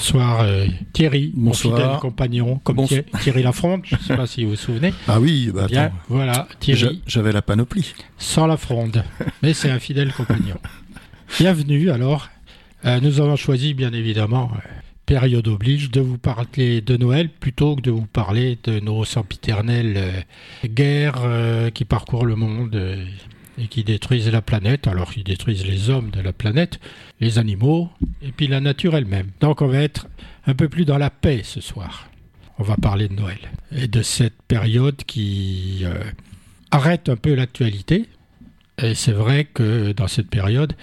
Bonsoir euh, Thierry, Bonsoir. mon fidèle compagnon, comme Bonsoir. Thierry, Lafronde, je ne sais pas si vous vous souvenez. Ah oui, bah Bien, attends, voilà, j'a- Thierry, j'avais la panoplie. sans la fronde, mais c'est un fidèle compagnon. Bienvenue alors. Euh, nous avons choisi bien évidemment, euh, période oblige, de vous parler de Noël plutôt que de vous parler de nos sempiternelles guerres qui parcourent le monde et qui détruisent la planète, alors qui détruisent les hommes de la planète, les animaux et puis la nature elle-même. Donc on va être un peu plus dans la paix ce soir. On va parler de Noël et de cette période qui euh, arrête un peu l'actualité. Et c'est vrai que dans cette période,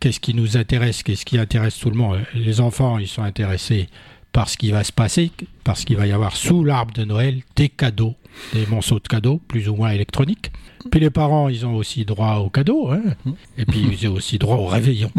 qu'est-ce qui nous intéresse, qu'est-ce qui intéresse tout le monde? Les enfants, ils sont intéressés par ce qui va se passer, parce qu'il va y avoir sous l'arbre de Noël des cadeaux, des monceaux de cadeaux, plus ou moins électroniques. Puis les parents, ils ont aussi droit aux cadeaux, hein. et puis ils ont aussi droit au réveillon.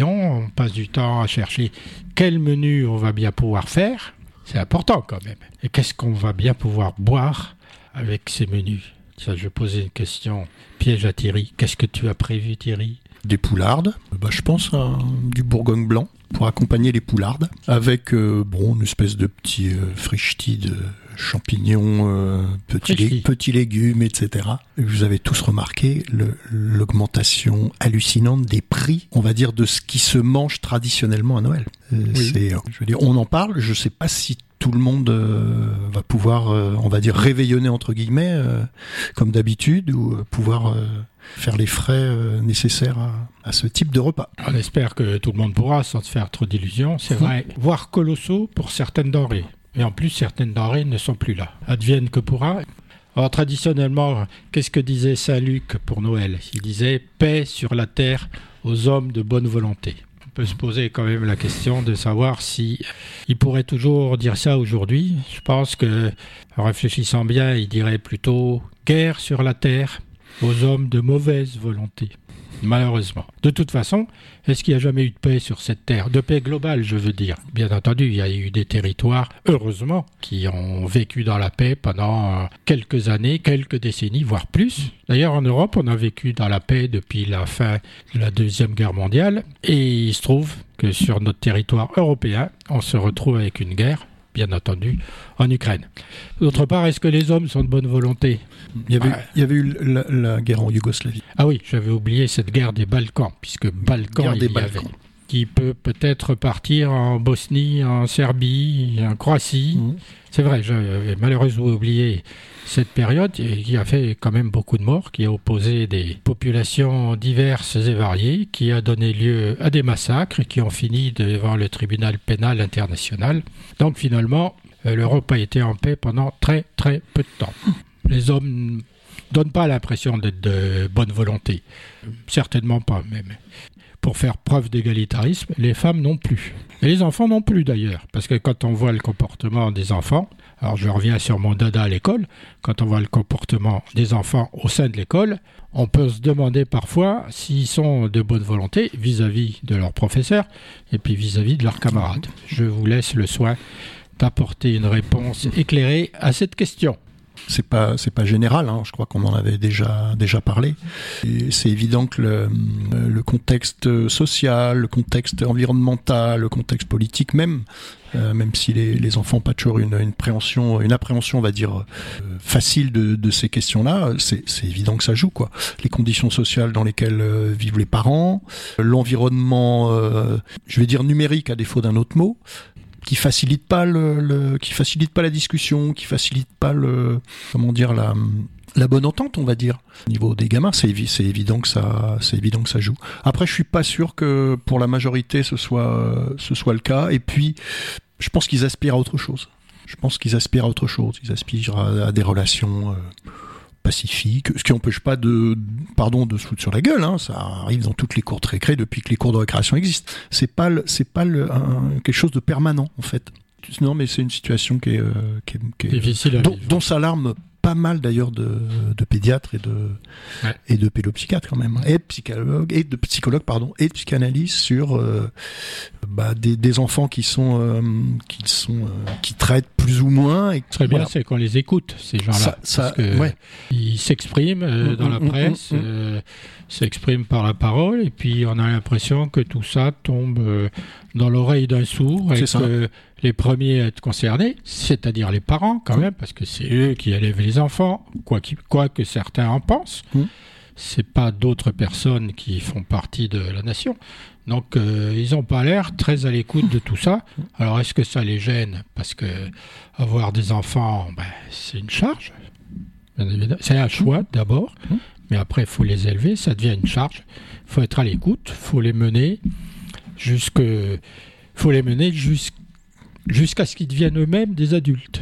On passe du temps à chercher quel menu on va bien pouvoir faire. C'est important quand même. Et qu'est-ce qu'on va bien pouvoir boire avec ces menus? Ça, je posais une question piège à Thierry. Qu'est-ce que tu as prévu, Thierry? Des poulardes, bah, je pense à du bourgogne blanc pour accompagner les poulardes, avec euh, bon, une espèce de petit euh, de champignons, euh, petits, petits légumes, etc. Et Vous avez tous remarqué l'augmentation hallucinante des prix, on va dire, de ce qui se mange traditionnellement à Noël. Euh, Oui. euh, je veux dire, on en parle, je sais pas si tout le monde euh, va pouvoir, on va dire, réveillonner entre guillemets, comme d'habitude, ou pouvoir faire les frais euh, nécessaires à, à ce type de repas. On espère que tout le monde pourra, sans se faire trop d'illusions. C'est vrai, voire colossaux pour certaines denrées. Et en plus, certaines denrées ne sont plus là. Advienne que pourra. Alors, traditionnellement, qu'est-ce que disait Saint Luc pour Noël? Il disait paix sur la terre aux hommes de bonne volonté. On peut se poser quand même la question de savoir si il pourrait toujours dire ça aujourd'hui. Je pense que, en réfléchissant bien, il dirait plutôt guerre sur la terre aux hommes de mauvaise volonté. Malheureusement. De toute façon, est-ce qu'il n'y a jamais eu de paix sur cette terre? De paix globale, je veux dire. Bien entendu, il y a eu des territoires, heureusement, qui ont vécu dans la paix pendant euh, quelques années, quelques décennies, voire plus. D'ailleurs, en Europe, on a vécu dans la paix depuis la fin de la Deuxième Guerre mondiale. Et il se trouve que sur notre territoire européen, on se retrouve avec une guerre, bien entendu, en Ukraine. D'autre part, est-ce que les hommes sont de bonne volonté? Il y avait, Ouais. il y avait eu la, la guerre en Yougoslavie. Ah oui, j'avais oublié cette guerre des Balkans, puisque Balkans, Guerre il des y Balkans. avait, qui peut peut-être partir en Bosnie, en Serbie, en Croatie. Mhm. C'est vrai, j'avais malheureusement oublié cette période qui a fait quand même beaucoup de morts, qui a opposé des populations diverses et variées, qui a donné lieu à des massacres qui ont fini devant le tribunal pénal international. Donc finalement, euh, l'Europe a été en paix pendant très très peu de temps. Les hommes donnent pas l'impression d'être de bonne volonté. Certainement pas même. Pour faire preuve d'égalitarisme, les femmes non plus. Et les enfants non plus d'ailleurs. Parce que quand on voit le comportement des enfants, alors je reviens sur mon dada à l'école, quand on voit le comportement des enfants au sein de l'école, on peut se demander parfois s'ils sont de bonne volonté vis-à-vis de leurs professeurs et puis vis-à-vis de leurs camarades. Je vous laisse le soin d'apporter une réponse éclairée à cette question. C'est pas c'est pas général, hein, je crois qu'on en avait déjà déjà parlé. C'est évident que le, le contexte social, le contexte environnemental, le contexte politique même, euh, même si les, les enfants pas toujours une, une appréhension, une appréhension, on va dire euh, facile de, de ces questions-là, c'est évident que ça joue quoi. Les conditions sociales dans lesquelles euh, vivent les parents, l'environnement, je vais dire numérique à défaut d'un autre mot, qui facilite pas facilite pas la discussion, qui facilite pas le comment dire la bonne entente, on va dire. Au niveau des gamins, c'est évi- c'est évident que ça c'est évident que ça joue. Après, je suis pas sûr que pour la majorité ce soit le cas. Et puis, je pense qu'ils aspirent à autre chose. Je pense qu'ils aspirent à autre chose. Ils aspirent à, à des relations euh, pacifiques, ce qui n'empêche pas de, pardon, de se foutre sur la gueule. Hein, ça arrive dans toutes les cours de récré depuis que les cours de récréation existent. C'est pas, le- c'est pas le, un- quelque chose de permanent en fait. Non, mais c'est une situation qui est, euh, qui est- qui est- Difficile dont, dont s'alarment pas mal d'ailleurs de, de pédiatres et de Ouais. et de pédopsychiatres quand même et de psychologues et de psychologues pardon et de psychanalystes sur euh, bah, des, des, enfants qui sont euh, qui sont euh, qui traitent plus ou moins. Et très bien, c'est qu'on les écoute ces gens-là, parce que ouais. ils s'expriment euh, dans la mm, mm, presse, s'expriment par la parole, et puis on a l'impression que tout ça tombe dans l'oreille d'un sourd et que les premiers à être concernés, c'est-à-dire les parents quand même, parce que c'est eux qui élèvent les enfants, quoi, quoi que certains en pensent c'est pas d'autres personnes qui font partie de la nation. Donc euh, ils n'ont pas l'air très à l'écoute de tout ça. Alors est-ce que ça les gêne? Parce que avoir des enfants, ben, c'est une charge. C'est un choix d'abord, mais après il faut les élever, ça devient une charge. Il faut être à l'écoute, il faut les mener jusque, faut les mener jusqu'à ce qu'ils deviennent eux-mêmes des adultes.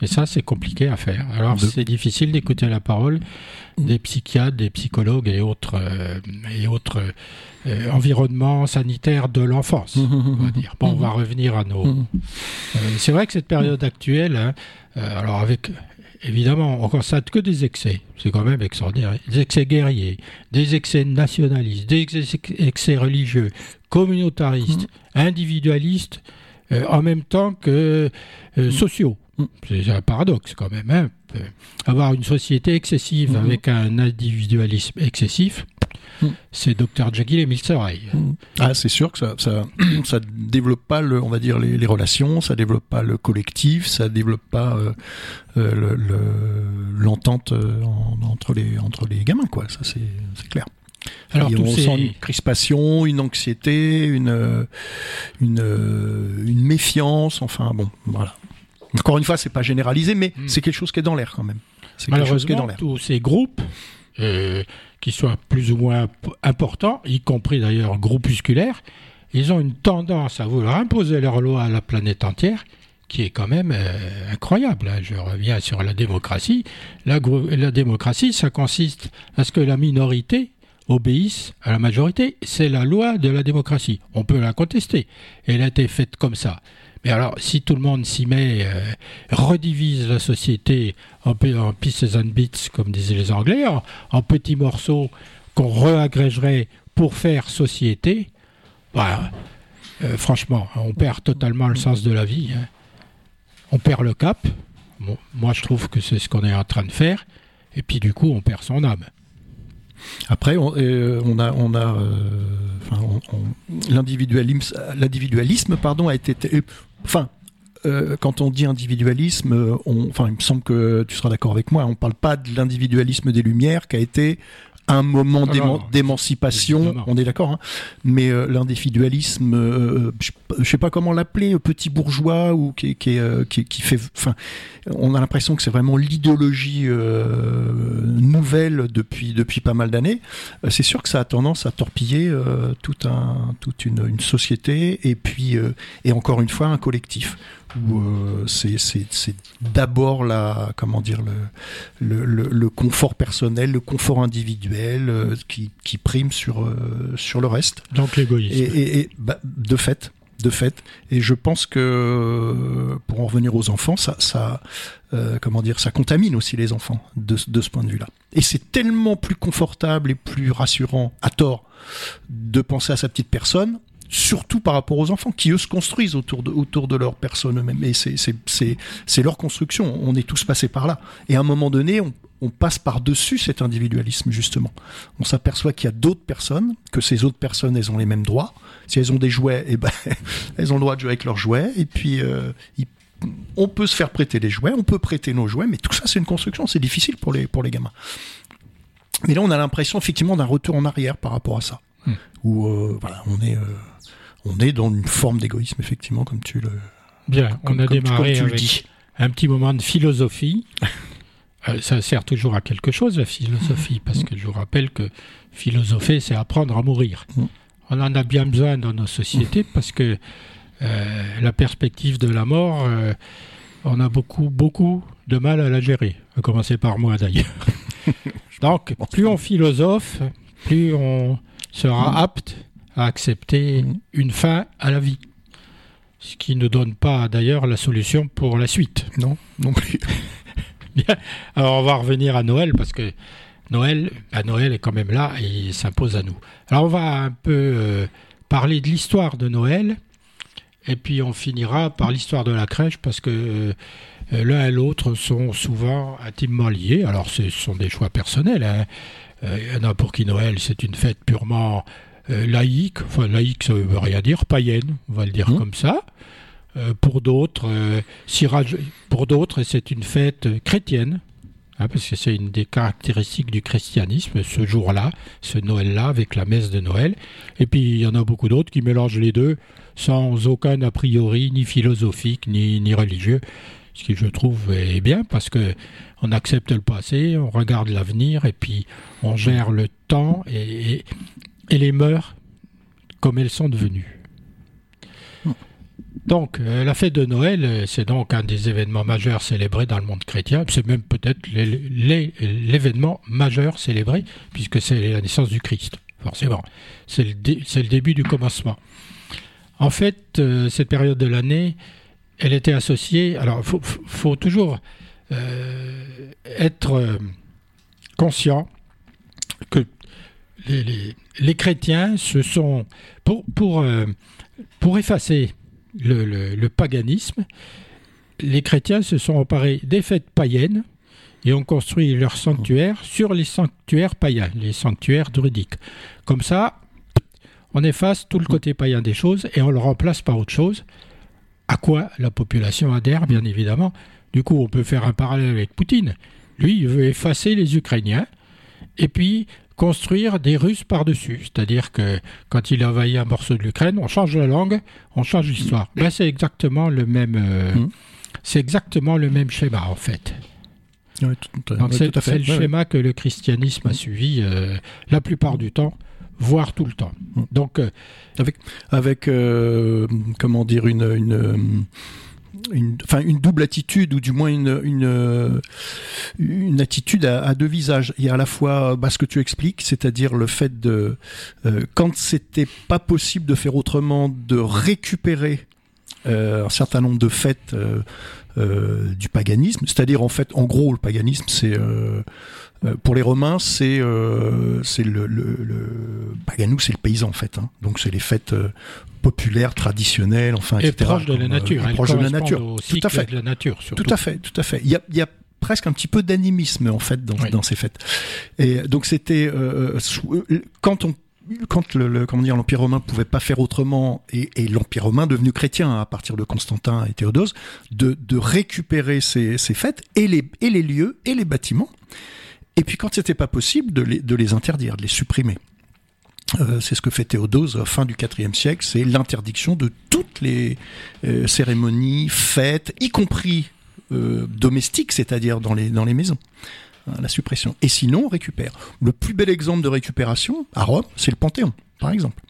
Et ça, c'est compliqué à faire. Alors, c'est difficile d'écouter la parole des psychiatres, des psychologues et autres, euh, et autres euh, environnements sanitaires de l'enfance, on va dire. Bon, on va revenir à nos... Euh, c'est vrai que cette période actuelle, hein, alors avec... Évidemment, on constate que des excès, c'est quand même extraordinaire. Des excès guerriers, des excès nationalistes, des excès religieux, communautaristes, individualistes, en même temps que sociaux. C'est un paradoxe quand même. Hein. Avoir une société excessive mhm. avec un individualisme excessif, c'est Dr Jekyll et Mr Hyde. Ah, c'est sûr que ça, ça, ça, développe pas le, on va dire les, relations, ça développe pas le collectif, ça développe pas euh, euh, l'entente euh, entre les entre les gamins, quoi. Ça c'est clair. Alors, on sent une crispation, une anxiété, une, une, une méfiance, enfin bon, voilà. Encore une fois, c'est pas généralisé, mais hmm. c'est quelque chose qui est dans l'air quand même. Malheureusement, tous ces groupes, euh, qui soient plus ou moins importants, y compris d'ailleurs groupusculaires, ils ont une tendance à vouloir imposer leur loi à la planète entière, qui est quand même euh, incroyable. Hein. Je reviens sur la démocratie. La, la démocratie, ça consiste à ce que la minorité obéisse à la majorité. C'est la loi de la démocratie. On peut la contester. Elle a été faite comme ça. Mais alors, si tout le monde s'y met, euh, redivise la société en, pieces and bits, comme disaient les Anglais, en, petits morceaux qu'on réagrégerait pour faire société, bah, euh, franchement, on perd totalement le sens de la vie. Hein. On perd le cap. moi, je trouve que c'est ce qu'on est en train de faire. Et puis, du coup, on perd son âme. Après, on, euh, on a, on a, l'individualisme, l'individualisme, pardon, a été Enfin, euh, quand on dit individualisme, on, enfin, il me semble que tu seras d'accord avec moi, on ne parle pas de l'individualisme des Lumières qui a été un moment d'émancipation, on est d'accord, hein. mais euh, l'individualisme, euh, je, ne sais pas comment l'appeler, petit bourgeois ou qui, qui, qui, qui fait, enfin, on a l'impression que c'est vraiment l'idéologie nouvelle depuis depuis pas mal d'années. c'est sûr que ça a tendance à torpiller tout un, toute une, une, société et puis et encore une fois un collectif où euh, c'est d'abord la comment dire le, le, le, confort personnel, le confort individuel euh, qui, qui, prime sur euh, sur le reste. Donc l'égoïsme. Et, et, bah, de fait, de fait. Et je pense que pour en revenir aux enfants, ça, ça comment dire, ça contamine aussi les enfants de, de ce point de vue-là. Et c'est tellement plus confortable et plus rassurant, à tort, de penser à sa petite personne surtout par rapport aux enfants qui eux se construisent autour de, autour de leur personne eux-mêmes. Et c'est leur construction. On est tous passés par là. Et à un moment donné, on, on passe par-dessus cet individualisme, justement. On s'aperçoit qu'il y a d'autres personnes, que ces autres personnes, elles ont les mêmes droits. Si elles ont des jouets, eh ben, elles ont le droit de jouer avec leurs jouets. Et puis, euh, on peut se faire prêter des jouets, on peut prêter nos jouets, mais tout ça, c'est une construction. C'est difficile pour les, pour les gamins. Mais là, on a l'impression, effectivement, d'un retour en arrière par rapport à ça. Hmm. Où, euh, voilà, on est... Euh, on est dans une forme d'égoïsme, effectivement, comme tu le. Bien, on a démarré avec un petit moment de philosophie. Euh, ça sert toujours à quelque chose, la philosophie, parce que je vous rappelle que philosopher, c'est apprendre à mourir. Mm. On en a bien besoin dans nos sociétés parce que euh, la perspective de la mort, euh, on a beaucoup, beaucoup de mal à la gérer, à commencer par moi d'ailleurs. Donc, plus on philosophe, plus on sera mm. apte à accepter une fin à la vie. Ce qui ne donne pas d'ailleurs la solution pour la suite. Non, non plus. Bien. Alors on va revenir à Noël parce que Noël, à Noël est quand même là et il s'impose à nous. Alors on va un peu euh, parler de l'histoire de Noël et puis on finira par l'histoire de la crèche parce que l'un et l'autre sont souvent intimement liés. Alors ce sont des choix personnels. Hein. Il y en a pour qui Noël c'est une fête purement laïque, enfin laïque ça veut rien dire, païenne, on va le dire mmh. comme ça. pour d'autres, pour d'autres c'est une fête chrétienne. Hein, parce que c'est une des caractéristiques du christianisme, ce jour-là, ce Noël-là, avec la messe de Noël. Et puis il y en a beaucoup d'autres qui mélangent les deux sans aucun a priori, ni philosophique, ni, ni religieux. Ce qui, je trouve, est bien parce que on accepte le passé, on regarde l'avenir et puis on gère le temps et, et les mœurs comme elles sont devenues. Donc, euh, la fête de Noël, euh, c'est donc un des événements majeurs célébrés dans le monde chrétien. C'est même peut-être l'événement majeur célébré, puisque c'est la naissance du Christ, forcément. C'est le, début du commencement. En fait, euh, cette période de l'année, elle était associée. Alors, il faut, toujours être conscient que les, chrétiens se sont. Pour, pour, pour effacer le, paganisme, les chrétiens se sont emparés des fêtes païennes et ont construit leurs sanctuaires sur les sanctuaires païens, les sanctuaires druidiques. Comme ça, on efface tout le côté païen des choses et on le remplace par autre chose, à quoi la population adhère, bien évidemment. Du coup, on peut faire un parallèle avec Poutine. Lui, il veut effacer les Ukrainiens, et puis construire des Russes par-dessus. C'est-à-dire que quand il envahit un morceau de l'Ukraine, on change la langue, on change l'histoire. Ben, c'est exactement le même. Euh, mmh. C'est exactement le même schéma en fait. c'est le schéma que le christianisme a suivi euh, la plupart du temps, voire tout le temps. Mmh. Donc euh, avec avec comment dire une une, enfin, une double attitude ou du moins une, une, une attitude à, deux visages. Il y a à la fois bah, ce que tu expliques, c'est-à-dire le fait de, euh, quand c'était pas possible de faire autrement, de récupérer euh, un certain nombre de fêtes euh, euh du paganisme, c'est-à-dire en fait, en gros, le paganisme, c'est euh, euh, pour les Romains, c'est c'est le, le, le Paganou, c'est le paysan en fait. Hein. Donc c'est les fêtes populaire, traditionnel, enfin, et proche de la nature. Euh, proche de la nature. Tout à fait. De la nature, Tout à fait, tout à fait. Il y a, il y a presque un petit peu d'animisme en fait dans, dans, ces fêtes. Et donc c'était euh, euh, quand on quand le, comment dire l'empire romain pouvait pas faire autrement et, et l'empire romain devenu chrétien à partir de Constantin et Théodose de, de récupérer ces, ces fêtes et les et les lieux et les bâtiments et puis quand c'était pas possible de les, de les interdire de les supprimer euh, c'est ce que fait Théodose fin du IVe siècle, c'est l'interdiction de toutes les euh, cérémonies, fêtes, y compris euh, domestiques, c'est-à-dire dans les, dans les maisons. Hein, la suppression. Et sinon, on récupère. Le plus bel exemple de récupération, à Rome, c'est le Panthéon, par exemple.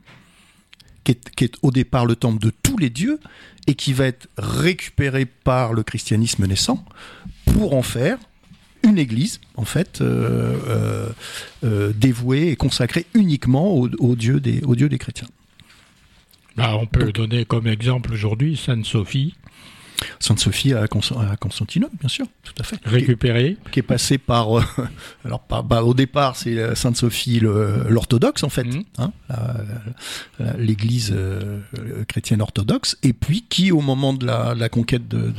Qui est, qui est, au départ le temple de tous les dieux et qui va être récupéré par le christianisme naissant pour en faire une église, en fait, euh, euh, euh, dévouée et consacrée uniquement aux, dieux des, aux dieux des chrétiens. Bah, on peut donner comme exemple aujourd'hui Sainte Sophie, Sainte Sophie à, Constantinople, bien sûr, tout à fait. Récupérée. Qui, est passé par. Euh, alors, bah, au départ, c'est Sainte Sophie l'orthodoxe, en fait, mhm. hein, l'église euh, chrétienne orthodoxe, et puis qui, au moment de la, conquête de,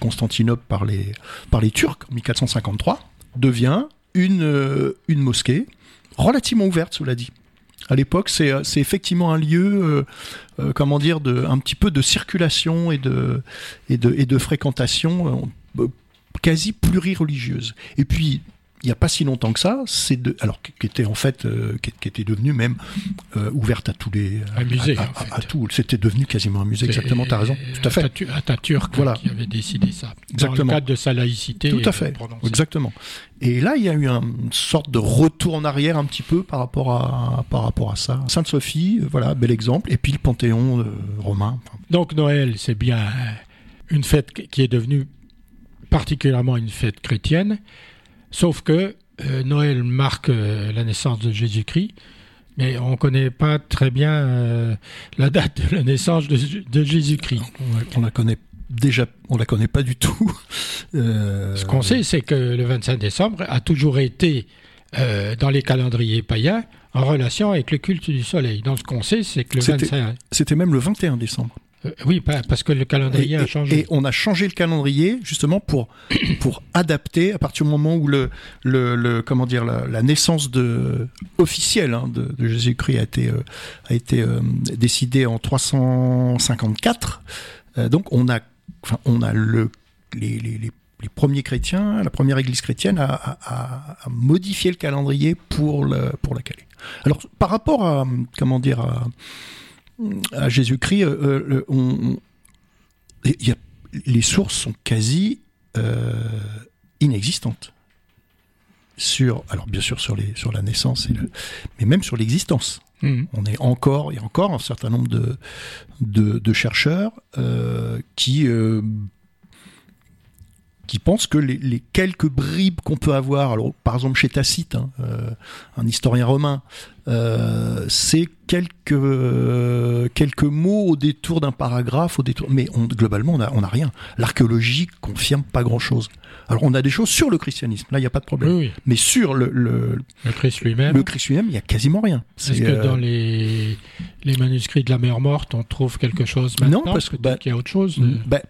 Constantinople par les, par les Turcs, en 1453, devient une, euh, une mosquée relativement ouverte, cela dit. À l'époque, c'est effectivement un lieu euh, comment dire, de, un petit peu de circulation et de, et et de fréquentation euh, quasi plurireligieuse. Et puis, il n'y a pas si longtemps que ça, c'est de, alors qui était en fait, euh, qui, était devenu même euh, ouverte à tous les, un musée, à, à, tout, c'était devenu quasiment un musée. Exactement, tu as raison, tout à fait. Atatürk voilà. qui avait décidé ça. Exactement. Dans le cadre de sa laïcité. Tout à fait, exactement. Et là, il y a eu une sorte de retour en arrière un petit peu par rapport à, par rapport à ça. Sainte Sophie, euh, voilà, bel exemple. Et puis le Panthéon romain. Donc Noël, c'est bien une fête qui est devenue particulièrement une fête chrétienne. Sauf que euh, Noël marque euh, la naissance de Jésus-Christ, mais on ne connaît pas très bien euh, la date de la naissance de, Jésus-Christ. On, la connaît déjà, on la connaît pas du tout. Ce qu'on sait, c'est que le 25 décembre a toujours été dans les calendriers païens en relation avec le culte du soleil. Donc ce qu'on sait, c'est que le 25... C'était même le 21 décembre. Euh, oui, parce que le calendrier a changé. Et on a changé le calendrier justement pour pour adapter à partir du moment où le le, comment dire la, naissance de officielle hein, de, Jésus-Christ a été euh, a été euh, décidée en 354. donc on a enfin on a le les, les, les les premiers chrétiens, la première église chrétienne a, a, a modifié le calendrier pour, le, pour la caler. Alors, par rapport à, comment dire, à, à Jésus-Christ, euh, euh, les sources sont quasi euh, inexistantes. Sur, alors bien sûr sur, les, sur la naissance, et mais même sur l'existence. Mmh. On est encore, a encore un certain nombre de, de, chercheurs qui qui pensent que les, quelques bribes qu'on peut avoir, alors par exemple chez Tacite, hein, un historien romain, euh, c'est quelques euh, quelques mots au détour d'un paragraphe, au détour, mais globalement on a, on a rien. L'archéologie confirme pas grand chose. Alors on a des choses sur le christianisme, là il n'y a pas de problème. Mais sur le le, le Christ lui-même, le Christ lui-même, il y a quasiment rien. Est-ce que euh, dans les les manuscrits de la mer morte, on trouve quelque chose maintenant? Non, parce que bah, qu'il y a autre chose. Bah,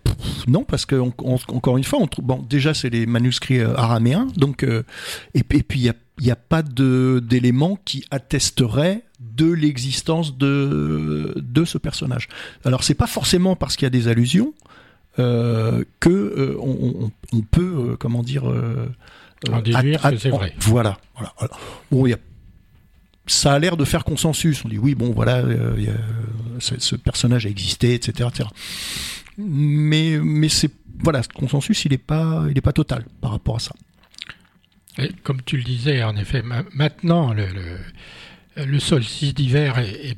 non, parce que encore une fois, on trouve, bon déjà c'est les manuscrits araméens, donc et, et puis il y a il n'y a pas d'éléments qui attesteraient de l'existence de, de ce personnage. Alors c'est pas forcément parce qu'il y a des allusions euh, que euh, on, peut euh, comment dire en déduire que c'est vrai. Voilà. voilà. bon, y a, ça a l'air de faire consensus. On dit oui, bon voilà, ce personnage a existé, etc., etc. Mais mais c'est voilà, ce consensus il n'est pas il est pas total par rapport à ça comme tu le disais, en effet, maintenant, le, le, solstice d'hiver est,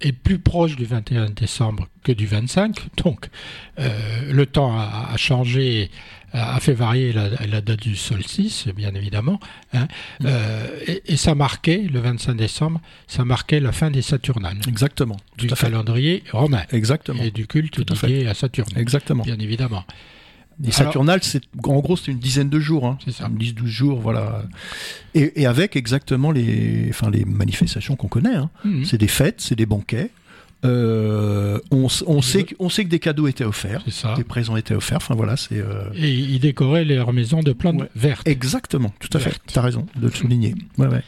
est, plus proche du 21 décembre que du 25. Donc, euh, le temps a, changé, a fait varier la, date du solstice, bien évidemment. Hein. Mm. Euh, et, ça marquait, le 25 décembre, ça marquait la fin des Saturnales. Exactement. Du calendrier romain. Exactement. Et du culte dédié à Saturne. Exactement. Bien évidemment. Les Saturnales, c'est en gros c'est une dizaine de jours, hein. c'est ça, 10-12 jours, voilà. Et, avec exactement les, enfin les manifestations qu'on connaît. Hein. Mhm. C'est des fêtes, c'est des banquets. Euh, on, sait que, on sait que des cadeaux étaient offerts, des présents étaient offerts. Enfin voilà, c'est. Euh, Et ils décoraient leur maisons de plantes vertes. Exactement, tout à fait. Tu as raison de le souligner. Ouais, ouais.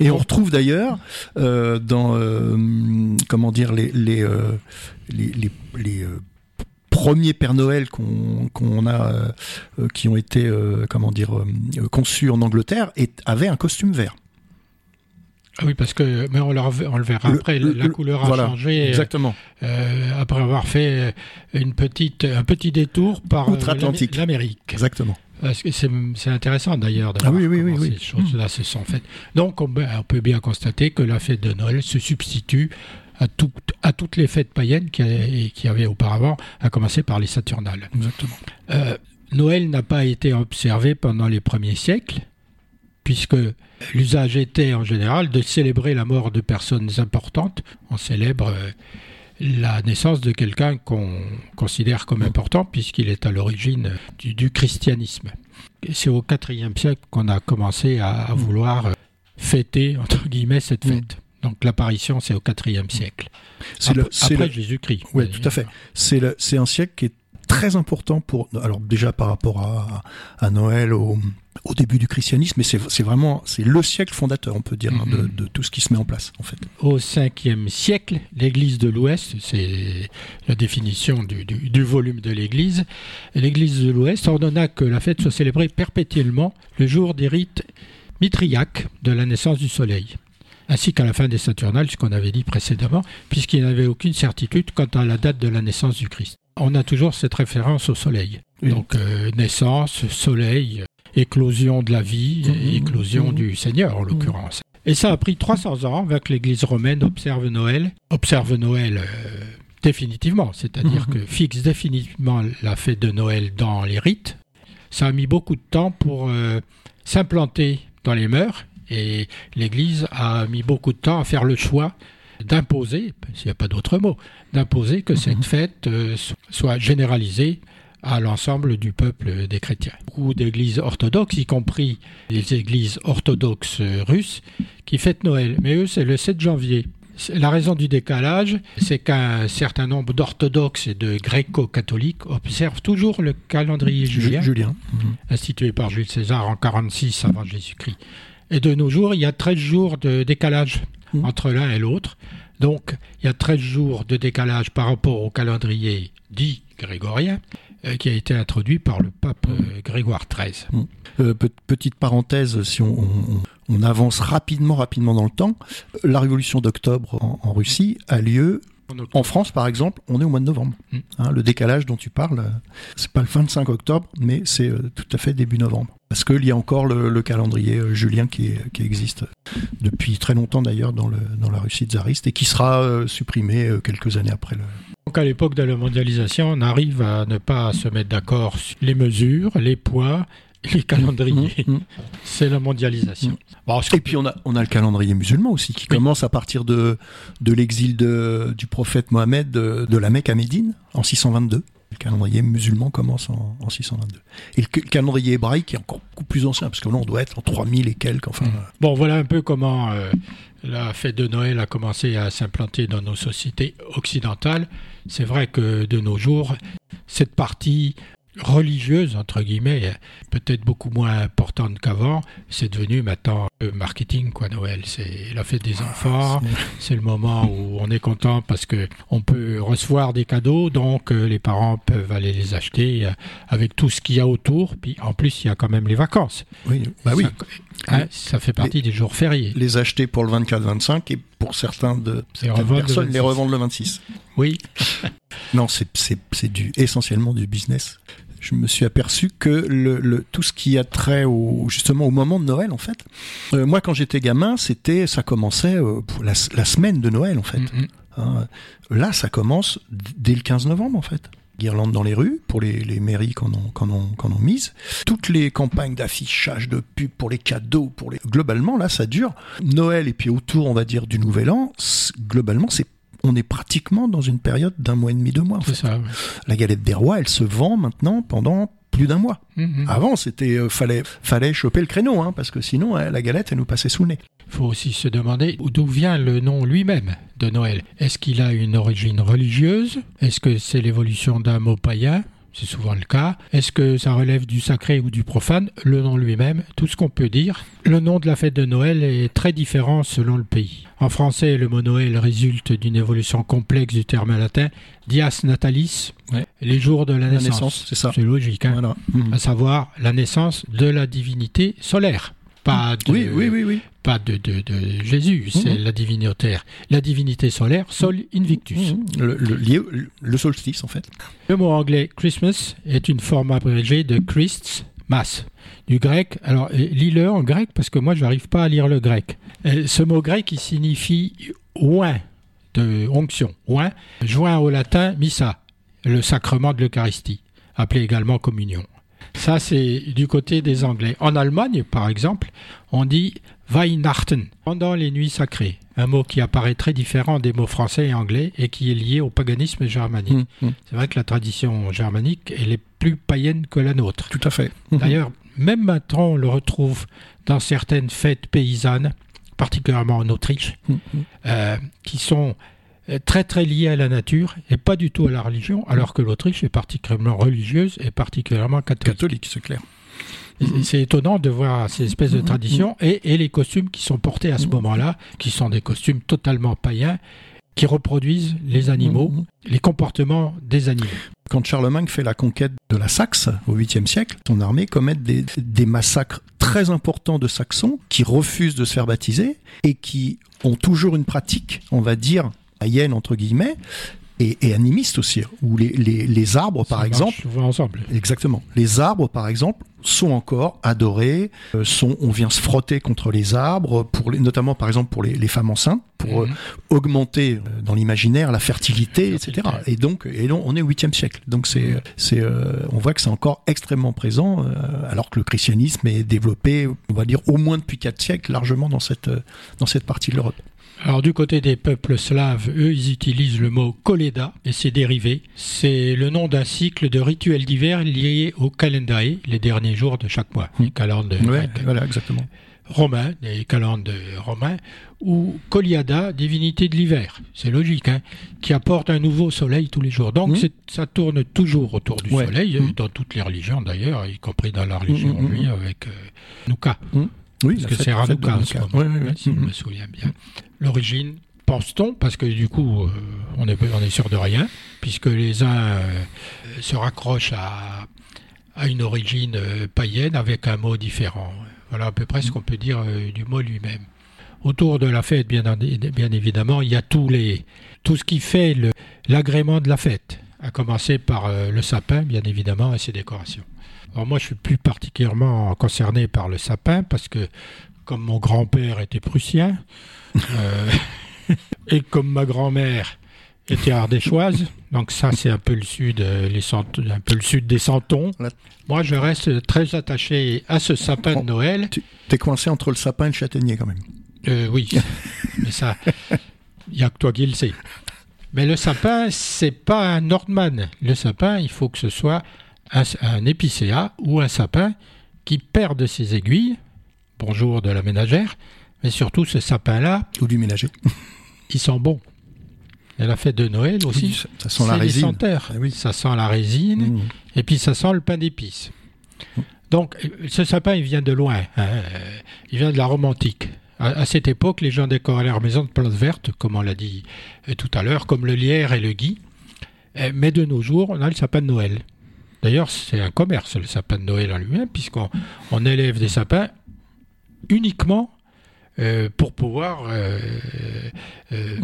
Et on retrouve d'ailleurs euh, dans comment dire les les les, les, les premiers Père Noël qu'on a, euh, qui ont été, euh, comment dire, euh, conçus en Angleterre, et, avaient un costume vert. Ah oui, parce que, mais on, le, on le verra après, la couleur a changé. Exactement. après avoir fait une petite, un petit détour par Outre-Atlantique. l'Amérique. Exactement. C'est intéressant d'ailleurs de ah oui, oui, oui, ces choses-là se sont faites. Donc on, on, peut bien constater que la fête de Noël se substitue à, à toutes les fêtes païennes qui, qui avaient auparavant, à commencer par les Saturnales. Exactement. Euh, Noël n'a pas été observé pendant les premiers siècles, puisque l'usage était en général de célébrer la mort de personnes importantes. On célèbre euh, la naissance de quelqu'un qu'on considère comme important, puisqu'il est à l'origine du, christianisme. C'est au IVe siècle qu'on a commencé à, à, vouloir fêter, entre guillemets, cette fête. Donc l'apparition, c'est au IVe siècle. C'est après, Jésus-Christ. Oui, tout à fait. C'est un siècle qui est très important pour. Alors déjà par rapport à, à Noël, au, au, début du christianisme, mais c'est vraiment c'est le siècle fondateur, on peut dire, hein, de, mm-hmm. de, tout ce qui se met en place en fait. Au 5e siècle, l'Église de l'Ouest, c'est la définition du, du, du volume de l'Église. L'Église de l'Ouest ordonna que la fête soit célébrée perpétuellement le jour des rites mitriaques de la naissance du Soleil ainsi qu'à la fin des Saturnales, ce qu'on avait dit précédemment, puisqu'il n'y avait aucune certitude quant à la date de la naissance du Christ. On a toujours cette référence au soleil. Donc euh, naissance, soleil, éclosion de la vie, mmh, éclosion mmh. du Seigneur en l'occurrence. Et ça a pris 300 ans avant que l'Église romaine observe Noël, observe Noël euh, définitivement, c'est-à-dire que fixe définitivement la fête de Noël dans les rites. Ça a mis beaucoup de temps pour euh, s'implanter dans les mœurs et l'Église a mis beaucoup de temps à faire le choix d'imposer, s'il n'y a pas d'autre mot, d'imposer que cette mhm. fête euh, soit généralisée à l'ensemble du peuple des chrétiens. Beaucoup d'églises orthodoxes, y compris les églises orthodoxes russes, qui fêtent Noël. Mais eux, c'est le 7 janvier. La raison du décalage, c'est qu'un certain nombre d'orthodoxes et de gréco-catholiques observent toujours le calendrier julien, Julien. institué par Jules César en 46 avant Jésus-Christ. Et de nos jours, il y a 13 jours de décalage Mhm. entre l'un et l'autre. Donc, il y a 13 jours de décalage par rapport au calendrier dit grégorien, euh, qui a été introduit par le pape euh, Grégoire XIII. Euh, pe- petite parenthèse, si on, on- on avance rapidement, rapidement dans le temps, la révolution d'octobre en, en Russie a lieu. En France, par exemple, on est au mois de novembre. Mm. Hein, le décalage dont tu parles, euh, c'est pas le 25 octobre, mais c'est euh, tout à fait début novembre. Parce qu'il y a encore le, le calendrier euh, julien qui, existe depuis très longtemps d'ailleurs dans, dans la Russie tsariste et qui sera supprimé quelques années après le. Donc à l'époque de la mondialisation, on arrive à ne pas se mettre d'accord sur les mesures, les poids, les calendriers. Mm, mm. C'est la mondialisation. Bon, ce Et puis on a, on a le calendrier musulman aussi qui Oui. commence à partir de, de l'exil de- du prophète Mohammed de, de la Mecque à Médine en 622. Le calendrier musulman commence en, en 622. Et le, ca- calendrier hébraïque est encore beaucoup plus ancien, parce que là on doit être en 3000 et quelques. Enfin, Mm. Bon, voilà un peu comment euh, la fête de Noël a commencé à s'implanter dans nos sociétés occidentales. C'est vrai que de nos jours, cette partie religieuse, entre guillemets, peut-être beaucoup moins importante qu'avant. C'est devenu maintenant le marketing, quoi, Noël. C'est la fête des enfants. C'est le moment où on est content parce que on peut recevoir des cadeaux, donc euh, les parents peuvent aller les acheter euh, avec tout ce qu'il y a autour. Puis en plus, il y a quand même les vacances. oui, bah oui. Ça, hein, ça fait partie des jours fériés. Les acheter pour le 24-25 et pour certains de certaines le personnes, les 26. revendre le 26. Oui, Non, c'est c'est- c'est du, essentiellement du business. Je me suis aperçu que le, le- tout ce qui a trait au, justement au moment de Noël, en fait. euh, moi, quand j'étais gamin, c'était, ça commençait euh, la, la semaine de Noël, en fait. Mhm. Hein, là, ça commence dès le 15 novembre, en fait. Guirlande dans les rues, pour les, les mairies qu'on qu'on ont mises. Toutes les campagnes d'affichage, de pub pour les cadeaux, pour les... Globalement, là, ça dure. Noël et puis autour, on va dire, du Nouvel An, globalement, c'est on est pratiquement dans une période d'un mois et demi, deux mois. En c'est fait. ça. ouais. La galette des rois, elle se vend maintenant pendant plus d'un mois. Mhm. Avant, c'était euh, fallait fallait choper le créneau, hein, parce que sinon euh, la galette, elle nous passait sous le nez. Il faut aussi se demander d'où vient le nom lui-même de Noël. Est-ce qu'il a une origine religieuse? Est-ce que c'est l'évolution d'un mot païen? C'est souvent le cas. Est-ce que ça relève du sacré ou du profane? Le nom lui-même, tout ce qu'on peut dire. Le nom de la fête de Noël est très différent selon le pays. En français, le mot Noël résulte d'une évolution complexe du terme latin dias natalis, Ouais. les jours de la, La naissance. c'est ça. C'est logique, hein Voilà. Mhm. à savoir la naissance de la divinité solaire. Pas de, Oui, oui, oui, oui. pas de, de, de Jésus, c'est Mhm. la divinité. La divinité solaire, Sol Invictus. Mhm. Le, le, le solstice, en fait. Le mot anglais Christmas est une forme abrégée de Christ's Mass. Du grec, alors lis-le en grec parce que moi je n'arrive pas à lire le grec. Ce mot grec il signifie oin de onction, oin, joint au latin missa, le sacrement de l'Eucharistie, appelé également communion. Ça c'est du côté des Anglais. En Allemagne par exemple, on dit Weihnachten pendant les nuits sacrées, un mot qui apparaît très différent des mots français et anglais et qui est lié au paganisme germanique. Mhm. C'est vrai que la tradition germanique, elle est plus païenne que la nôtre. Tout à fait. Mhm. D'ailleurs, même maintenant, on le retrouve dans certaines fêtes paysannes, particulièrement en Autriche, euh, qui sont euh, très très liées à la nature et pas du tout à la religion, alors que l'Autriche est particulièrement religieuse et particulièrement catholique. Catholique, c'est clair. Et C'est étonnant de voir ces espèces de Mhm. traditions et, et les costumes qui sont portés à ce moment-là, qui sont des costumes totalement païens, qui reproduisent les animaux, les comportements des animaux. Quand Charlemagne fait la conquête de la Saxe au 8e siècle, son armée commet des, des massacres très importants de Saxons qui refusent de se faire baptiser et qui ont toujours une pratique, on va dire, païenne entre guillemets, et, et animiste aussi, où les, les, les arbres, par Ça marche exemple, ensemble. Exactement. Les arbres, par exemple, sont encore adorés. euh, sont, on vient se frotter contre les arbres, pour les, notamment, par exemple, pour les, les femmes enceintes, pour euh, Mhm. augmenter euh, dans l'imaginaire la fertilité, La etc. Et donc, et donc, on est au 8e siècle. Donc, c'est, c'est, euh, on voit que c'est encore extrêmement présent, euh, alors que le christianisme est développé, on va dire, au moins depuis 4 siècles, largement dans cette, euh, dans cette partie de l'Europe. Alors du côté des peuples slaves, eux, ils utilisent le mot koleda et ses dérivés. C'est le nom d'un cycle de rituels divers liés au calendae, les derniers jours de chaque mois, les calendes Ouais, voilà, exactement. romains, des calendes romains, ou Coliada, divinité de l'hiver, c'est logique, hein, qui apporte un nouveau soleil tous les jours. Donc Mmh. ça tourne toujours autour du Ouais. soleil, Mmh. dans toutes les religions d'ailleurs, y compris dans la religion Mmh, mmh, juive avec euh, Nouka. Oui, Parce que c'est Hanouka en ce moment, Ouais, ouais, ouais. hein, si je me souviens bien. L'origine, pense-t-on, parce que du coup, euh, on est, on est sûr de rien, puisque les uns euh, se raccrochent à, à une origine euh, païenne avec un mot différent. Voilà à peu près ce qu'on peut dire du mot lui-même. Autour de la fête, bien, en- bien évidemment, il y a les, tout ce qui fait l'agrément de la fête, à commencer par le sapin, bien évidemment, et ses décorations. Alors moi, je suis plus particulièrement concerné par le sapin parce que, comme mon grand-père était prussien, euh, et comme ma grand-mère était ardéchoise, donc ça c'est un peu le sud, euh, les Sant- un peu le sud des Santons. Là. Moi, je reste très attaché à ce sapin de Oh. Noël. T'es coincé entre le sapin et le châtaignier quand même. Euh, oui, mais ça, il n'y a que toi qui le sais. Mais le sapin, c'est pas un Nordman. Le sapin, il faut que ce soit un, un épicéa ou un sapin qui perde ses aiguilles. Bonjour de la ménagère. Mais surtout, ce sapin-là, Ou du ménager. il sent bon. Et la fête de Noël aussi, ça, ça sent la résine. Ah oui. Ça sent la résine. Mmh. Et puis ça sent le pain d'épices. Donc euh, ce sapin, il vient de loin. hein, Il vient de la romantique. À, à cette époque, les gens décoraient leur maison de plantes vertes, comme on l'a dit euh, tout à l'heure, comme le lierre et le gui. Euh, Mais de nos jours, on a le sapin de Noël. D'ailleurs, c'est un commerce, le sapin de Noël en lui-même, puisqu'on on élève des sapins uniquement euh, pour pouvoir, euh, euh,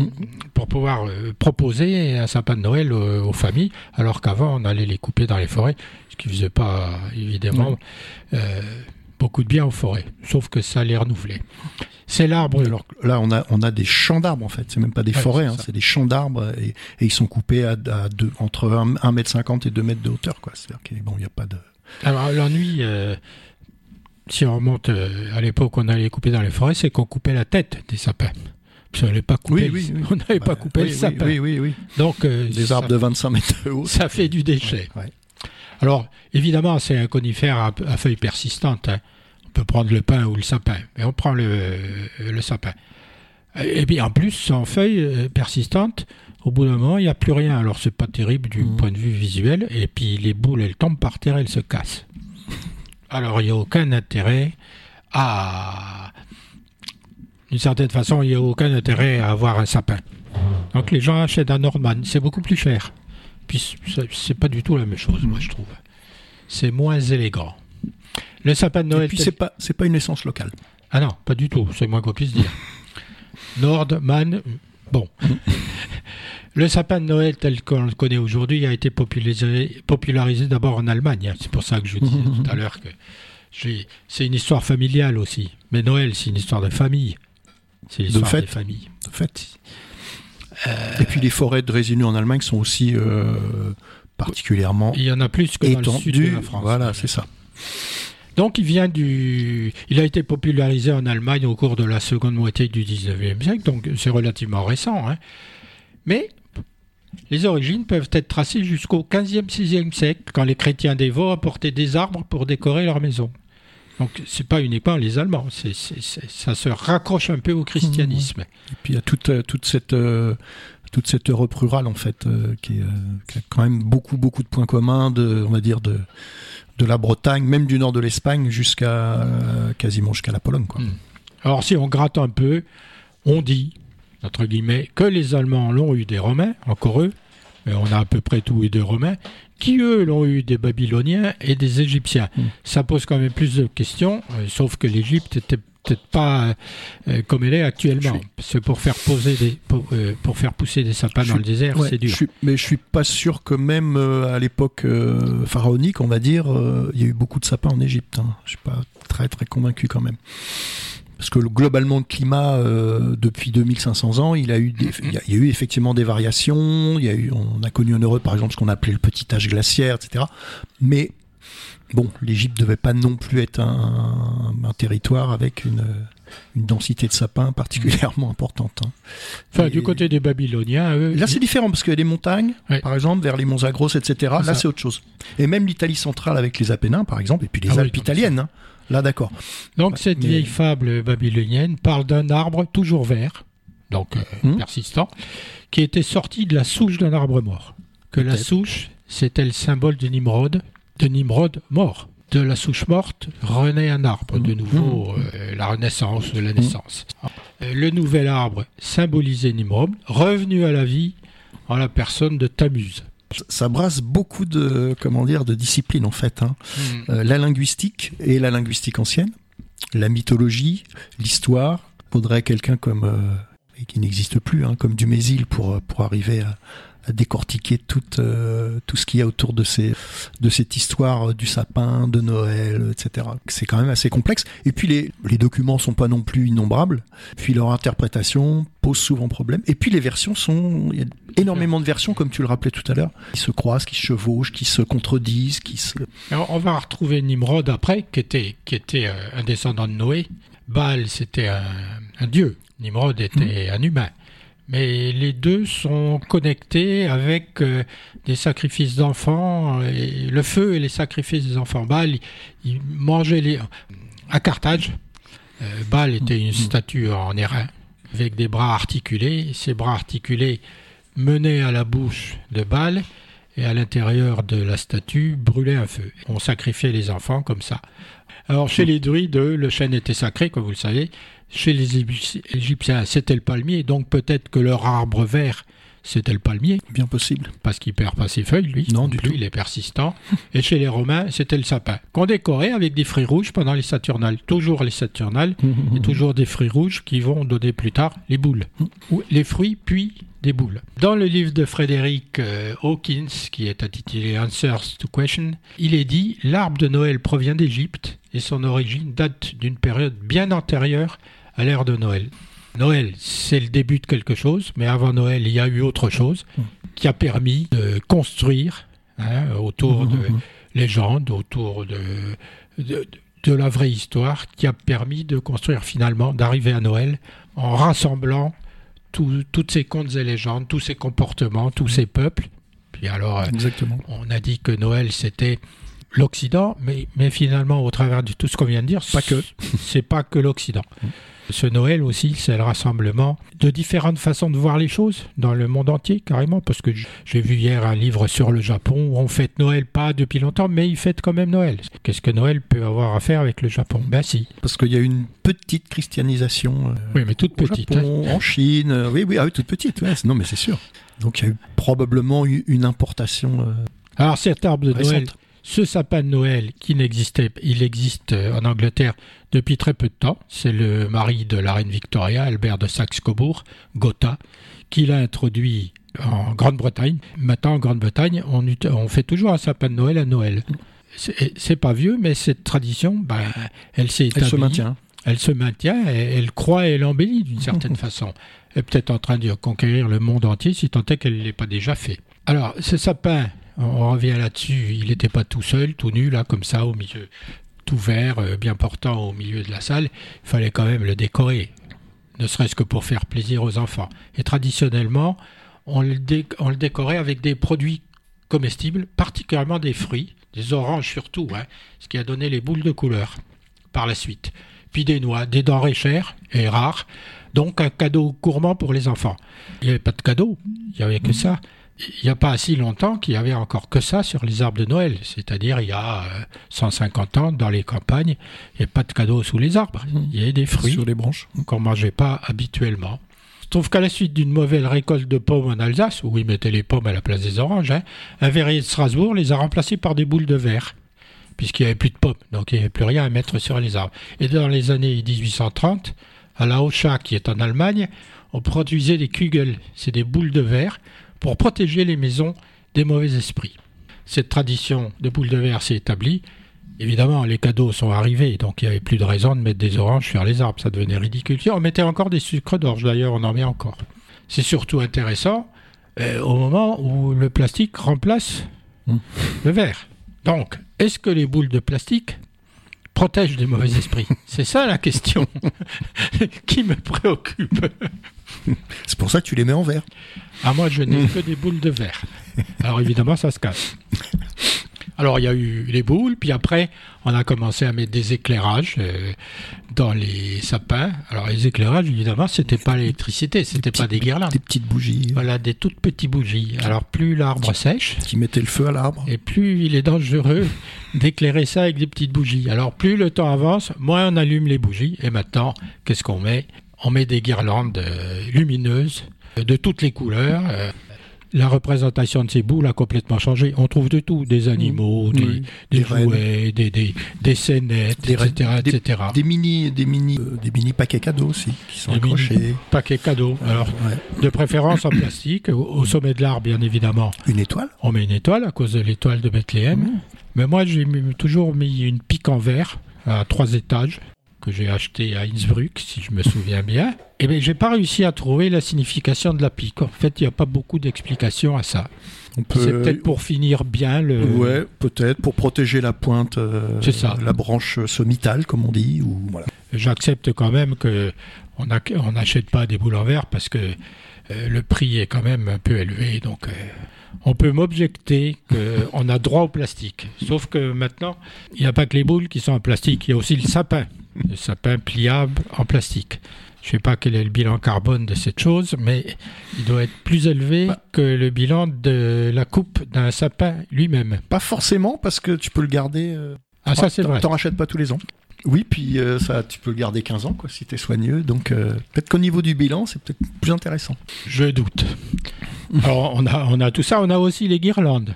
pour pouvoir proposer un sapin de Noël aux, aux familles, alors qu'avant on allait les couper dans les forêts, ce qui faisait pas évidemment beaucoup de bien aux forêts, sauf que ça les renouvelait. C'est l'arbre. Alors là, on a, on a des champs d'arbres en fait. C'est même pas des Ouais, forêts, c'est hein. Mm. c'est des champs d'arbres et, et ils sont coupés à, à deux, entre 1,50 m et 2 mètres de hauteur. quoi. C'est-à-dire qu'il bon, a pas de. Alors l'ennui, euh, si on remonte euh, à l'époque où on allait couper dans les forêts, c'est qu'on coupait la tête des sapins. Pas Oui, oui, le- oui. on n'avait pas Bah, coupé oui, le oui, sapin. Oui, oui, oui. Donc euh, Des ça, arbres de 25 mètres de haut. ça fait du déchet. Ouais. Alors évidemment, c'est un conifère à, à feuilles persistantes. hein. On peut prendre le pin ou le sapin, mais on prend le, euh, le sapin. Et puis en plus, sans feuilles persistantes, au bout d'un moment, il n'y a plus rien. Alors c'est pas terrible du Mhm. point de vue visuel. Et puis les boules, elles tombent par terre, elles se cassent. Alors il n'y a aucun intérêt à... D'une certaine façon, il n'y a aucun intérêt à avoir un sapin. Donc les gens achètent un Nordman, c'est beaucoup plus cher. Puis c'est- pas du tout la même chose, moi je trouve. C'est moins élégant. Le sapin de Et Noël. puis tel- c'est pas, c'est pas une essence locale. Ah non, pas du tout, c'est moins qu'on puisse dire. Nordman, bon. Le sapin de Noël tel qu'on le connaît aujourd'hui a été popularisé, popularisé d'abord en Allemagne. hein. C'est pour ça que je disais tout à l'heure que c'est une histoire familiale aussi. Mais Noël, c'est une histoire de famille. C'est l'histoire fête. des familles. En fait. Et puis les forêts de résinus en Allemagne sont aussi euh, particulièrement Il y en a plus que dans le sud de étendues. la France. Voilà, c'est ça. Donc il vient du, il a été popularisé en Allemagne au cours de la seconde moitié du 19e siècle, donc c'est relativement récent. hein. Mais les origines peuvent être tracées jusqu'au 15e, 16e siècle, quand les chrétiens dévots apportaient des arbres pour décorer leur maison. Donc c'est pas uniquement les Allemands, ça se raccroche un peu au christianisme. Et puis il y a toute, euh, toute cette euh, toute cette Europe rurale en fait euh, qui, euh, a quand même beaucoup beaucoup de points communs de on va dire de de la Bretagne, même du nord de l'Espagne jusqu'à quasiment jusqu'à la Pologne quoi. Mm. Alors si on gratte un peu, on dit, entre guillemets, que les Allemands l'ont eu des Romains, encore eux, mais on a à peu près tout eu des Romains, qui eux l'ont eu des Babyloniens et des Égyptiens. Mm. Ça pose quand même plus de questions, euh, sauf que l'Égypte était peut-être pas euh, comme elle est actuellement. Parce que pour faire poser des, pour, euh, pour faire pousser des sapins dans suis- le désert, Ouais, c'est dur. je suis- mais je suis pas sûr que même euh, à l'époque euh, pharaonique, on va dire, euh, il y a eu beaucoup de sapins en Égypte. Hein. Je suis pas très très convaincu quand même. Parce que le- globalement, le climat euh, depuis 2500 ans, il a eu, des- il y a, il y a eu effectivement des variations. Il y a eu, on a connu en Europe, par exemple, ce qu'on appelait le petit âge glaciaire, etc. Mais bon, l'Égypte devait pas non plus être un, un territoire avec une, une densité de sapins particulièrement importante. hein. Enfin, Et- du côté des Babyloniens, eux, Là, c'est différent parce qu'il y a des montagnes, Ouais. par exemple, vers les monts Zagros, etc. Là, c'est autre chose. Et même l'Italie centrale avec les Apennins, par exemple, et puis les Ah Alpes italiennes. hein. Là, d'accord. Donc cette Mais- vieille fable babylonienne parle d'un arbre toujours vert, donc euh, Hmm. persistant, qui était sorti de la souche d'un arbre mort. Que la souche, c'était le symbole de Nimrod, de Nimrod mort. De la souche morte renaît un arbre, de Hmm. nouveau euh, la renaissance de la naissance. Euh, Le nouvel arbre symbolisait Nimrod, revenu à la vie en la personne de Tammuz. Ça brasse beaucoup de, comment dire, de disciplines en fait. hein. Euh, la linguistique et la linguistique ancienne, la mythologie, l'histoire. Faudrait quelqu'un comme euh, et qui n'existe plus, hein, comme Dumézil pour euh, pour arriver à décortiquer tout euh, tout ce qu'il y a autour de ces de cette histoire du sapin, de Noël, etc. C'est quand même assez complexe. Et puis les les documents sont pas non plus innombrables. Puis leur interprétation pose souvent problème. Et puis les versions sont il y a énormément de versions comme tu le rappelais tout à l'heure, qui se croisent, qui se chevauchent, qui se contredisent, qui se Alors, on va retrouver Nimrod après, qui était, qui était euh, un descendant de Noé. Baal, c'était un, un dieu. Nimrod était un humain. Mais les deux sont connectés avec euh, des sacrifices d'enfants, euh, le feu et les sacrifices des enfants. Baal, il, mangeait les... À Carthage, euh, Baal était une statue en airain, avec des bras articulés. Ces bras articulés menaient à la bouche de Baal, et à l'intérieur de la statue brûlait un feu. On sacrifiait les enfants comme ça. Alors chez les druides, le chêne était sacré, comme vous le savez. Chez les Égypti- Égyptiens, c'était le palmier, donc peut-être que leur arbre vert, c'était le palmier, bien possible. parce qu'il perd pas ses feuilles, lui. Non, du tout. il est persistant. Et chez les Romains, c'était le sapin, qu'on décorait avec des fruits rouges pendant les Saturnales. Toujours les Saturnales, et toujours des fruits rouges qui vont donner plus tard les boules. Ou les fruits, puis des boules. Dans le livre de Frédéric euh, Hawkins, qui est intitulé Answers to Question, il est dit L'arbre de Noël provient d'Égypte et son origine date d'une période bien antérieure à l'ère de Noël. Noël, c'est le début de quelque chose, mais avant Noël, il y a eu autre chose qui a permis de construire hein, autour de légendes, autour de, de, de la vraie histoire, qui a permis de construire finalement, d'arriver à Noël en rassemblant tout- toutes ces contes et légendes, tous ces comportements, tous ces peuples. Puis alors, euh, Exactement. on a dit que Noël c'était l'Occident, mais, mais finalement, au travers de tout ce qu'on vient de dire, Pas que. c'est pas que l'Occident. Ce Noël aussi, c'est le rassemblement de différentes façons de voir les choses dans le monde entier, carrément, parce que j'ai vu hier un livre sur le Japon où on fête Noël pas depuis longtemps, mais ils fêtent quand même Noël. Qu'est-ce que Noël peut avoir à faire avec le Japon? Ben si. Parce qu'il y a une petite christianisation euh, Oui, mais toute au petite. hein. Japon, en Chine. euh, Oui, oui, ah oui, toute petite. ouais, non, mais c'est sûr. Donc il y a eu probablement eu une importation euh, Alors cet arbre de Noël. Ce sapin de Noël qui n'existait, il existe euh, en Angleterre depuis très peu de temps. C'est le mari de la reine Victoria, Albert de Saxe-Cobourg, Gotha, qui l'a introduit en Grande-Bretagne. Maintenant, en Grande-Bretagne, on, fait toujours un sapin de Noël à Noël. C'est pas vieux, mais cette tradition, ben, elle s'est Elle se établie. maintient. Elle se maintient, et elle croît et elle embellit d'une certaine façon. Elle est peut-être en train de conquérir le monde entier, si tant est qu'elle ne l'ait pas déjà fait. Alors, ce sapin, on revient là-dessus, il n'était pas tout seul, tout nu, là, comme ça, au milieu, tout vert, euh, bien portant au milieu de la salle. Il fallait quand même le décorer, ne serait-ce que pour faire plaisir aux enfants. Et traditionnellement, on le, décorait avec des produits comestibles, particulièrement des fruits, des oranges surtout, hein, ce qui a donné les boules de couleur par la suite. Puis des noix, des denrées chères et rares, donc un cadeau gourmand pour les enfants. Il n'y avait pas de cadeau, il n'y avait que ça. Il n'y a pas si longtemps qu'il y avait encore que ça sur les arbres de Noël, c'est-à-dire il y a euh, 150 ans dans les campagnes, il n'y avait pas de cadeaux sous les arbres, il y avait des fruits sur les branches. qu'on ne mangeait pas habituellement. Je trouve qu'à la suite d'une mauvaise récolte de pommes en Alsace, où ils mettaient les pommes à la place des oranges, hein, un verrier de Strasbourg les a remplacées par des boules de verre, puisqu'il n'y avait plus de pommes, donc il n'y avait plus rien à mettre sur les arbres. Et dans les années 1830, à la Hocha, qui est en Allemagne, on produisait des kugels, c'est des boules de verre, pour protéger les maisons des mauvais esprits. Cette tradition de boules de verre s'est établie. Évidemment, les cadeaux sont arrivés, donc il n'y avait plus de raison de mettre des oranges sur les arbres, ça devenait ridicule. On mettait encore des sucres d'orge, d'ailleurs, on en met encore. C'est surtout intéressant euh, au moment où le plastique remplace Mm. le verre. Donc, est-ce que les boules de plastique protègent des mauvais esprits? C'est ça la question qui me préoccupe. C'est pour ça que tu les mets en verre. Ah, moi, je n'ai que des boules de verre. Alors, évidemment, ça se casse. Alors il y a eu les boules, puis après on a commencé à mettre des éclairages euh, dans les sapins. Alors les éclairages, évidemment, c'était pas l'électricité, c'était pas des guirlandes. Des petites bougies. Voilà, des toutes petites bougies. Alors plus l'arbre sèche, Qui mettaient le feu à l'arbre. et plus il est dangereux d'éclairer ça avec des petites bougies. Alors plus le temps avance, moins on allume les bougies. Et maintenant, qu'est-ce qu'on met? On met des guirlandes euh, lumineuses euh, de toutes les couleurs. euh, la représentation de ces boules a complètement changé. On trouve de tout, des animaux, des, Oui. des Des jouets, des, des, des scénettes, Des etc., des- etc. Des mini, des mini, euh, des mini paquets cadeaux aussi qui sont accrochés. Paquets cadeaux. Alors, Ouais. de préférence en plastique, au, au sommet de l'arbre, bien évidemment. Une étoile. On met une étoile à cause de l'étoile de Bethléem. Mmh. Mais moi, j'ai toujours mis une pique en verre à trois étages que j'ai acheté à Innsbruck, si je me souviens bien. Et bien, j'ai pas réussi à trouver la signification de la pique. En fait, il n'y a pas beaucoup d'explications à ça. Peut. C'est peut-être pour finir bien le. Ouais, peut-être pour protéger la pointe, euh, ça. la branche sommitale, comme on dit, ou voilà. J'accepte quand même que on a- on n'achète pas des boules en verre parce que euh, le prix est quand même un peu élevé. Donc, euh, on peut m'objecter qu'on a droit au plastique. Sauf que maintenant, il n'y a pas que les boules qui sont en plastique, il y a aussi le sapin. Le sapin pliable en plastique. Je ne sais pas quel est le bilan carbone de cette chose, mais il doit être plus élevé Bah. que le bilan de la coupe d'un sapin lui-même. Pas forcément parce que tu peux le garder. euh, Ah, ça c'est vrai. T'en rachètes pas tous les ans. Oui, puis euh, ça, tu peux le garder 15 ans, quoi, si t'es soigneux. Donc, euh, peut-être qu'au niveau du bilan, c'est peut-être plus intéressant. Je doute. Alors, on a, on a tout ça, on a aussi les guirlandes.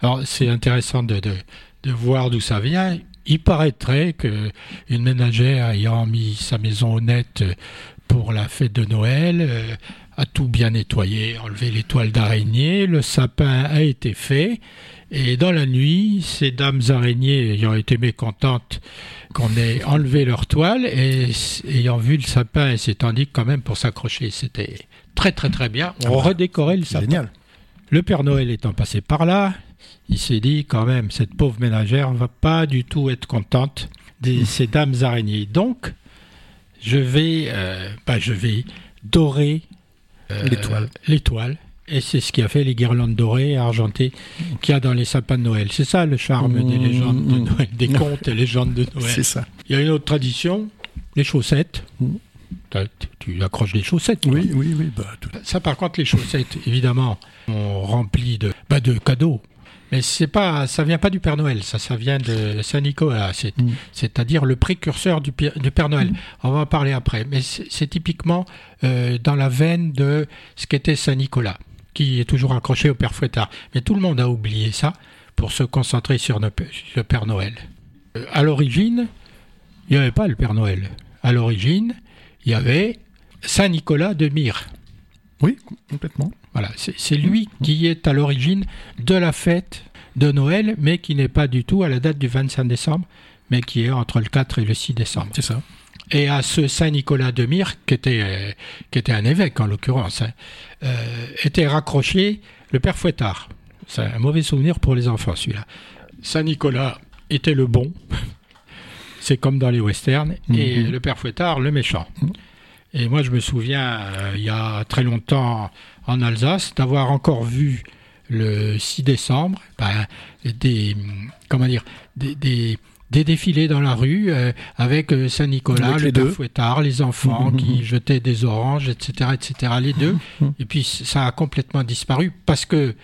Alors, c'est intéressant de, de, de voir d'où ça vient. Il paraîtrait que une ménagère ayant mis sa maison au net pour la fête de Noël euh, a tout bien nettoyé, enlevé les toiles d'araignée, le sapin a été fait, et dans la nuit, ces dames araignées ayant été mécontentes qu'on ait enlevé leurs toiles et ayant vu le sapin et s'étant dit quand même pour s'accrocher, c'était très très très bien. On Ah bah, redécorait le sapin. génial. Le Père Noël étant passé par là, il s'est dit quand même, cette pauvre ménagère va pas du tout être contente de ces dames araignées. Donc, je vais, euh, bah, je vais dorer euh, L'étoile. l'étoile. Et c'est ce qui a fait les guirlandes dorées et argentées qu'il y a dans les sapins de Noël. C'est ça le charme des Mmh. légendes de Noël, des contes et légendes de Noël. C'est ça. Il y a une autre tradition, les chaussettes. Mmh. Tu, accroches des chaussettes. Oui, oui, oui. Bah, tout- Ça, par contre, les chaussettes, évidemment, on remplit de, bah, de cadeaux. Mais c'est pas, ça vient pas du Père Noël, ça, ça vient de Saint Nicolas, Mm. c'est-à-dire le précurseur du, Père Noël. On va en parler après, mais c'est, c'est typiquement euh, dans la veine de ce qu'était Saint Nicolas, qui est toujours accroché au Père Fouettard. Mais tout le monde a oublié ça pour se concentrer sur le, le Père Noël. Euh, à l'origine, il n'y avait pas le Père Noël. À l'origine, il y avait Saint Nicolas de Myre. Oui, complètement. Voilà, c'est lui qui est à l'origine de la fête de Noël, mais qui n'est pas du tout à la date du 25 décembre, mais qui est entre le 4 et le 6 décembre. C'est ça. Et à ce Saint Nicolas de Myre, qui était, euh, qui était un évêque en l'occurrence, hein, euh, était raccroché le père Fouettard. C'est un mauvais souvenir pour les enfants celui-là. Saint Nicolas était le bon, c'est comme dans les westerns, et Mhm. le père Fouettard le méchant. Mhm. Et moi je me souviens, euh, il y a très longtemps en Alsace, d'avoir encore vu le 6 décembre ben, des, comment dire, des, des, des défilés dans la rue euh, avec euh, Saint-Nicolas, le deux. Fouettard, les enfants Mhm, qui mhm. jetaient des oranges, etc., etc., les deux. Et puis ça a complètement disparu parce que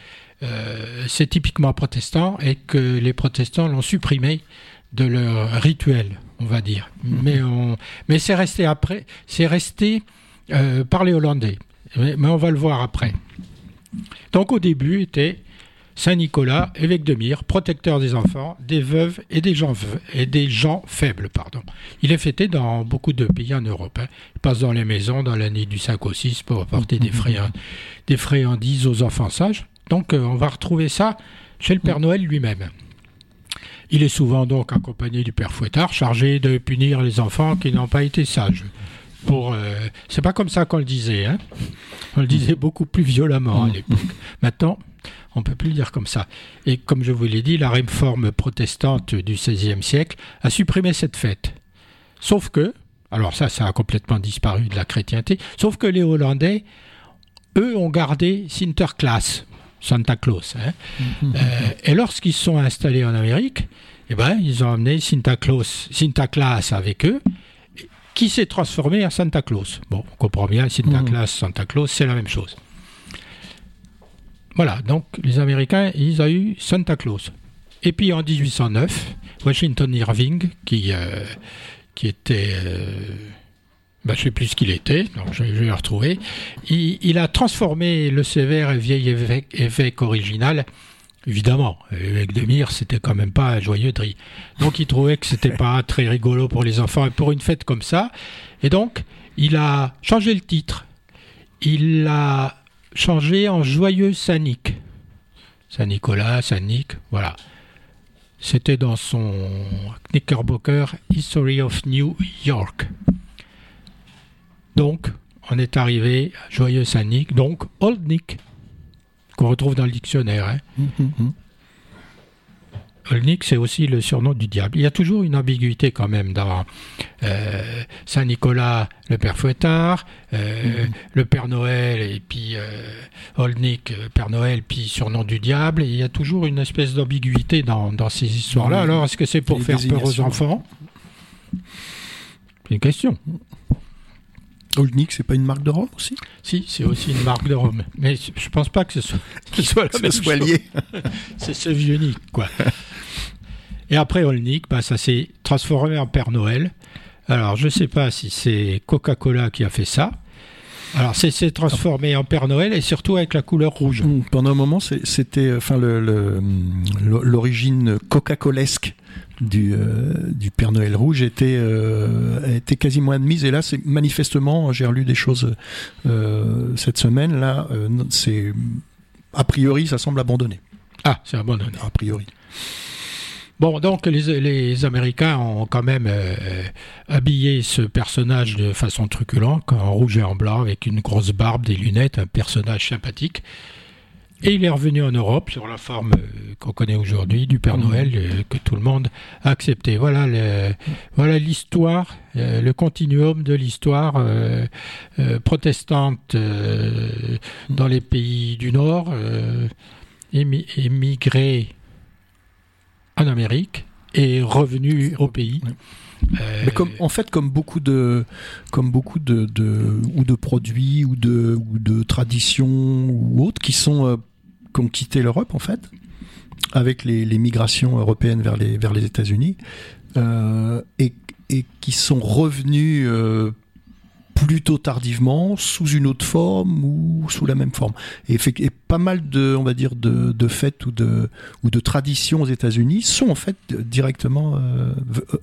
euh, c'est typiquement protestant et que les protestants l'ont supprimé de leur rituel, on va dire. Mais, on, mais c'est resté après, c'est resté euh, par les Hollandais. Mais, on va le voir après. Donc au début était Saint Nicolas, évêque de Myre, protecteur des enfants, des veuves et des gens, faibles. Pardon. Il est fêté dans beaucoup de pays en Europe. hein. Il passe dans les maisons dans la nuit du 5 au 6 pour apporter des, des friandises aux enfants sages. Donc euh, on va retrouver ça chez le Père Noël lui-même. Il est souvent donc accompagné du Père Fouettard, chargé de punir les enfants qui n'ont pas été sages. Pour, euh, c'est pas comme ça qu'on le disait, hein. On le disait beaucoup plus violemment à l'époque. Maintenant, on peut plus le dire comme ça. Et comme je vous l'ai dit, la réforme protestante du XVIe siècle a supprimé cette fête. Sauf que, alors ça, ça a complètement disparu de la chrétienté. Sauf que les Hollandais, eux, ont gardé Sinterklaas. Santa Claus. Hein. Euh, et lorsqu'ils sont installés en Amérique, eh ben, ils ont amené Santa Claus, Santa Claus avec eux, qui s'est transformé en Santa Claus. Bon, on comprend bien, Santa Claus, Santa Claus, c'est la même chose. Voilà, donc les Américains, ils ont eu Santa Claus. Et puis en 1809, Washington Irving, qui, euh, qui était... Euh, ben, je ne sais plus ce qu'il était, donc je, vais le retrouver. Il, a transformé le sévère et vieil évêque, original. Évidemment, l'évêque de Mire, c'était quand même pas un joyeux. Donc il trouvait que c'était pas très rigolo pour les enfants et pour une fête comme ça. Et donc, il a changé le titre. Il l'a changé en Joyeux Saint-Nic. Saint-Nicolas, Saint-Nic, voilà. C'était dans son Knickerbocker History of New York. Donc, on est arrivé à Joyeux Saint-Nic, donc Old Nick, qu'on retrouve dans le dictionnaire. Hein. Hum, hum, hum. Old Nick, c'est aussi le surnom du diable. Il y a toujours une ambiguïté quand même dans euh, Saint-Nicolas, le Père Fouettard, euh, le Père Noël, et puis euh, Old Nick, Père Noël, puis surnom du diable. il y a toujours une espèce d'ambiguïté dans, ces histoires-là. Alors, est-ce que c'est pour faire peur aux enfants? C'est une question. Old Nick, c'est pas une marque de Rome aussi? Si, c'est aussi une marque de Rome. Mais je pense pas que ce soit, ce soit la même soit lié. c'est ce vieux Nick, quoi. Et après Old Nick, bah, ça s'est transformé en Père Noël. Alors, je sais pas si c'est Coca-Cola qui a fait ça. Alors, c'est transformé en Père Noël et surtout avec la couleur rouge. Mmh, pendant un moment, c'était enfin l'origine Coca-Colesque du, euh, du Père Noël rouge était, euh, était quasiment admise. Et là, c'est manifestement, j'ai relu des choses euh, cette semaine, là, c'est a priori, ça semble abandonné. Ah, c'est abandonné. A priori. Bon, donc les, Américains ont quand même habillé ce personnage de façon truculente, en rouge et en blanc, avec une grosse barbe, des lunettes, un personnage sympathique. Et il est revenu en Europe sur la forme euh, qu'on connaît aujourd'hui du Père. Noël euh, que tout le monde a accepté. Voilà, voilà l'histoire, euh, le continuum de l'histoire protestante dans les pays du Nord, émigré en Amérique et revenu au pays. Mais comme, en fait, comme beaucoup de, comme beaucoup de, de ou de produits ou de, ou de traditions ou autres qui sont qui ont quitté l'Europe en fait, avec les, migrations européennes vers les, vers les États-Unis, euh, et, et, qui sont revenus euh, plutôt tardivement, sous une autre forme ou sous la même forme. Et, et pas mal de, on va dire, de, de fêtes ou de, ou de traditions aux États-Unis sont en fait directement euh,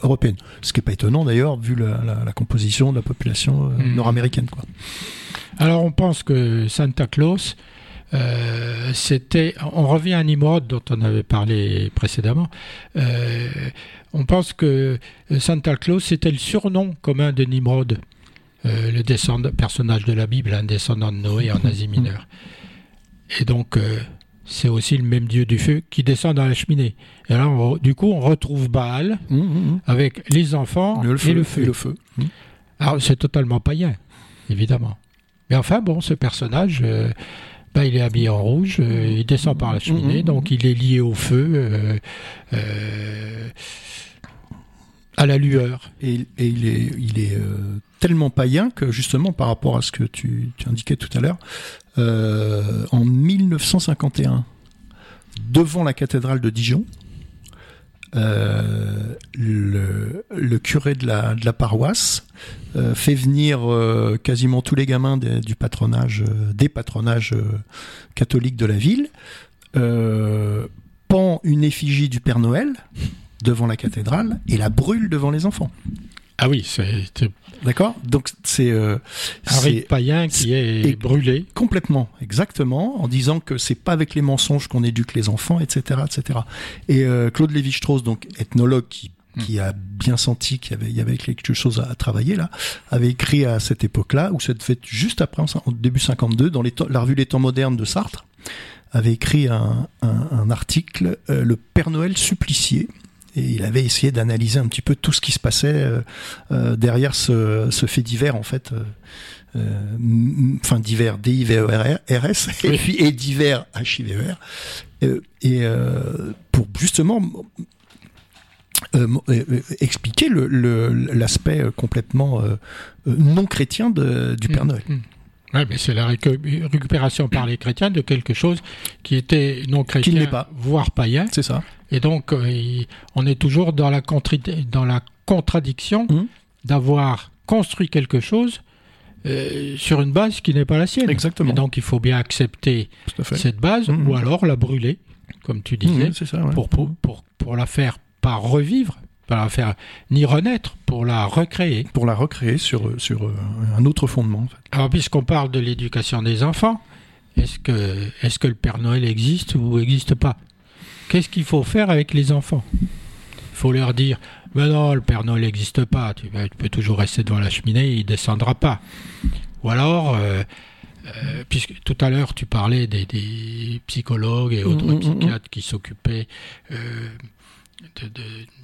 européennes. Ce qui n'est pas étonnant d'ailleurs, vu la, la, composition de la population hmm. nord-américaine. Quoi. Alors on pense que Santa Claus euh, c'était, on revient à Nimrod dont on avait parlé précédemment. Euh, on pense que Santa Claus c'était le surnom commun de Nimrod, euh, le descendant, personnage de la Bible, un descendant de Noé en Asie mineure. Et donc c'est aussi le même dieu du feu qui descend dans la cheminée. Et alors, du coup, on retrouve Baal mmh, mmh, mmh. avec les enfants et le feu. le feu. Alors, c'est totalement païen, évidemment. Mais enfin, bon, ce personnage, il est habillé en rouge, euh, il descend par la cheminée, donc il est lié au feu, euh, euh, à la lueur. Et, il est, il est tellement païen que justement par rapport à ce que tu, indiquais tout à l'heure, en 1951, devant la cathédrale de Dijon, euh, le, curé de la, paroisse euh, fait venir euh, quasiment tous les gamins du patronage, des patronages catholiques de la ville, pend une effigie du Père Noël devant la cathédrale et la brûle devant les enfants. Ah oui, c'est D'accord? Donc c'est euh, un rite païen qui est, brûlé complètement, exactement, en disant que c'est pas avec les mensonges qu'on éduque les enfants, etc., etc. Et euh, Claude Lévi-Strauss, donc ethnologue qui hmm. qui a bien senti qu'il y avait, il y avait quelque chose à, travailler là, avait écrit à cette époque-là, ou cette fête juste après, en, début 52, dans les la revue Les Temps modernes de Sartre, avait écrit un, un, un article, euh, Le Père Noël supplicié, et il avait essayé d'analyser un petit peu tout ce qui se passait euh, euh, derrière ce, fait divers en fait enfin d'hiver D-I-V-E-R-S, et puis et d'hiver H-I-V-E-R, et pour justement expliquer l'aspect le, complètement non chrétien de, du Père mmh, Noël. Mmh. Oui, mais c'est la récupération par les chrétiens de quelque chose qui était non chrétien, pas. voire païen. C'est ça. Et donc, euh, on est toujours dans la, dans la contradiction mmh. d'avoir construit quelque chose euh, sur une base qui n'est pas la sienne. Exactement. Et donc, il faut bien accepter cette base mmh. ou alors la brûler, comme tu disais, mmh, ça, pour, pour, pour, pour la faire pas revivre, pas la faire ni renaître, pour la recréer. Pour la recréer sur, sur euh, un autre fondement. En fait. Alors, puisqu'on parle de l'éducation des enfants, est-ce que, est que le Père Noël existe ou n'existe pas? Qu'est-ce qu'il faut faire avec les enfants? Il faut leur dire Mais non, le Père Noël n'existe pas, tu, peux toujours rester devant la cheminée, il ne descendra pas. Ou alors. Euh, euh, puisque tout à l'heure tu parlais des, psychologues et autres mmh, mmh, mmh, psychiatres qui s'occupaient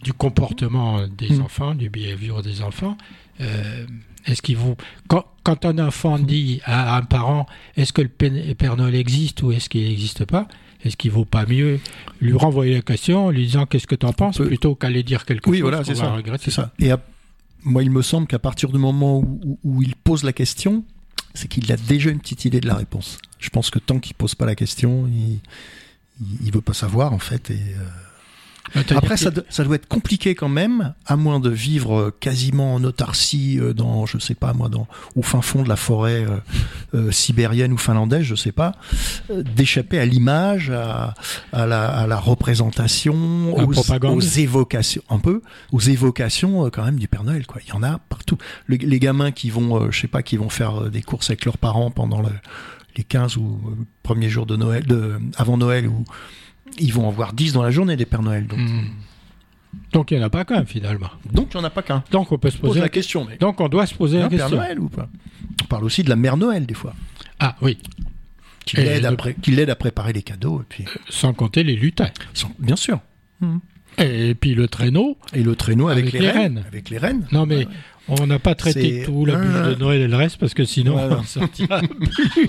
du comportement des mmh. enfants, du behavior des enfants. Euh, est-ce qu'ils vont quand, quand, un enfant dit à un parent est-ce que le Père Noël existe ou est-ce qu'il n'existe pas est-ce qu'il vaut pas mieux lui renvoyer la question en lui disant qu'est-ce que tu en penses plutôt qu'aller dire quelque oui, chose voilà, c'est ça, c'est ça. Et moi, il me semble qu'à partir du moment où, il pose la question, c'est qu'il a déjà une petite idée de la réponse. Je pense que tant qu'il pose pas la question, il, il, veut pas savoir en fait et euh, après, ça, ça, doit être compliqué quand même, à moins de vivre euh, quasiment en autarcie euh, dans, je sais pas moi, dans au fin fond de la forêt euh, sibérienne ou finlandaise, je sais pas, d'échapper à l'image, à, à, la, à, la, représentation, aux, aux, évocations, un peu, aux évocations quand même du Père Noël. Quoi. Il y en a partout. les gamins qui vont, je sais pas, qui vont faire des courses avec leurs parents pendant le, les 15 ou premiers jours de Noël, de, avant Noël ou ils vont en voir 10 dans la journée des Pères Noël. Donc, hmm. donc il n'y en a pas qu'un finalement. Donc il n'y en a pas qu'un. Donc on peut se poser la, question. Donc on doit se poser la question. Père Noël ou pas? On parle aussi de la Mère Noël des fois. Ah oui. Qui l'aide, à, à préparer les cadeaux. Et puis... Sans compter les lutins. Bien sûr. Hmm. Et puis le traîneau. Et le traîneau avec, les, reines. Avec les reines. Non mais on n'a pas traité tout la bûche de Noël et le reste parce que sinon on sortira.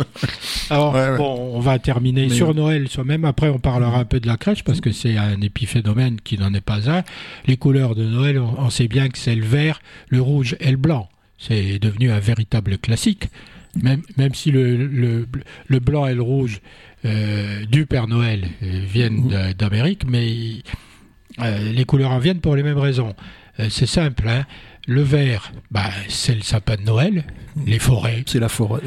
Alors bon, on va terminer sur Noël soi-même. Après, on parlera un peu de la crèche parce que c'est un épiphénomène qui n'en est pas un. Les couleurs de Noël, on, sait bien que c'est le vert, le rouge et le blanc. C'est devenu un véritable classique. Même, même si le, le, le blanc et le rouge euh, du Père Noël euh, viennent d'Amérique, mais euh, les couleurs en viennent pour les mêmes raisons. c'est simple, hein le vert, bah, c'est le sapin de Noël. Les forêts. C'est la forêt.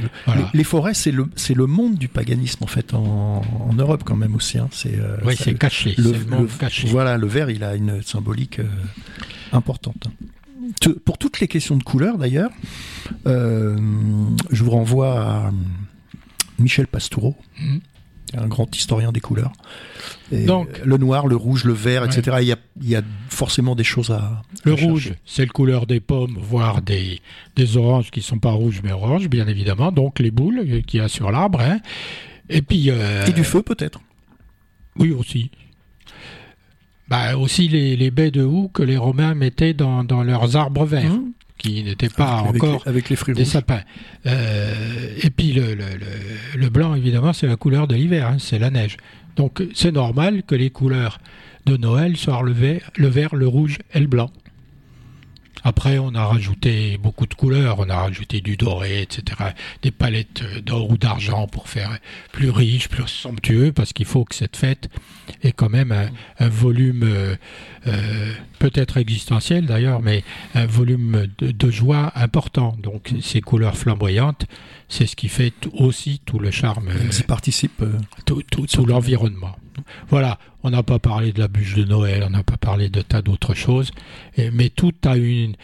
Les, forêts, c'est le, c'est le monde du paganisme, en fait, en, Europe quand même aussi. Hein. C'est, euh, oui, c'est caché. Le, caché. Voilà, le vert, il a une symbolique euh, importante. pour toutes les questions de couleur, d'ailleurs, euh, je vous renvoie à Michel Pastoureau. Mmh un grand historien des couleurs. Donc, le noir, le rouge, le vert, etc. Il, y a, forcément des choses à. Le rouge, c'est le couleur des pommes, voire des, des oranges qui sont pas rouges mais oranges, bien évidemment. Donc les boules qu'il y a sur l'arbre. Hein. Et puis. Euh, Et du feu peut-être. Oui aussi. Bah, aussi les, les, baies de houx que les Romains mettaient dans, dans leurs arbres verts. Mmh qui n'étaient pas encore avec les, fruits des sapins. Euh, et puis le, le, le, blanc, évidemment, c'est la couleur de l'hiver, hein, c'est la neige. Donc c'est normal que les couleurs de Noël soient le vert, le vert, le rouge et le blanc. Après, on a rajouté beaucoup de couleurs, on a rajouté du doré, etc. Des palettes d'or ou d'argent pour faire plus riche, plus somptueux, parce qu'il faut que cette fête ait quand même un, volume, euh, euh, peut-être existentiel d'ailleurs, mais un volume de, joie important. Donc ces couleurs flamboyantes, c'est ce qui fait aussi tout le charme. Y participent. Euh, tout, tout l'environnement. Voilà, on n'a pas parlé de la bûche de Noël, on n'a pas parlé de tas d'autres choses, mais tout a une.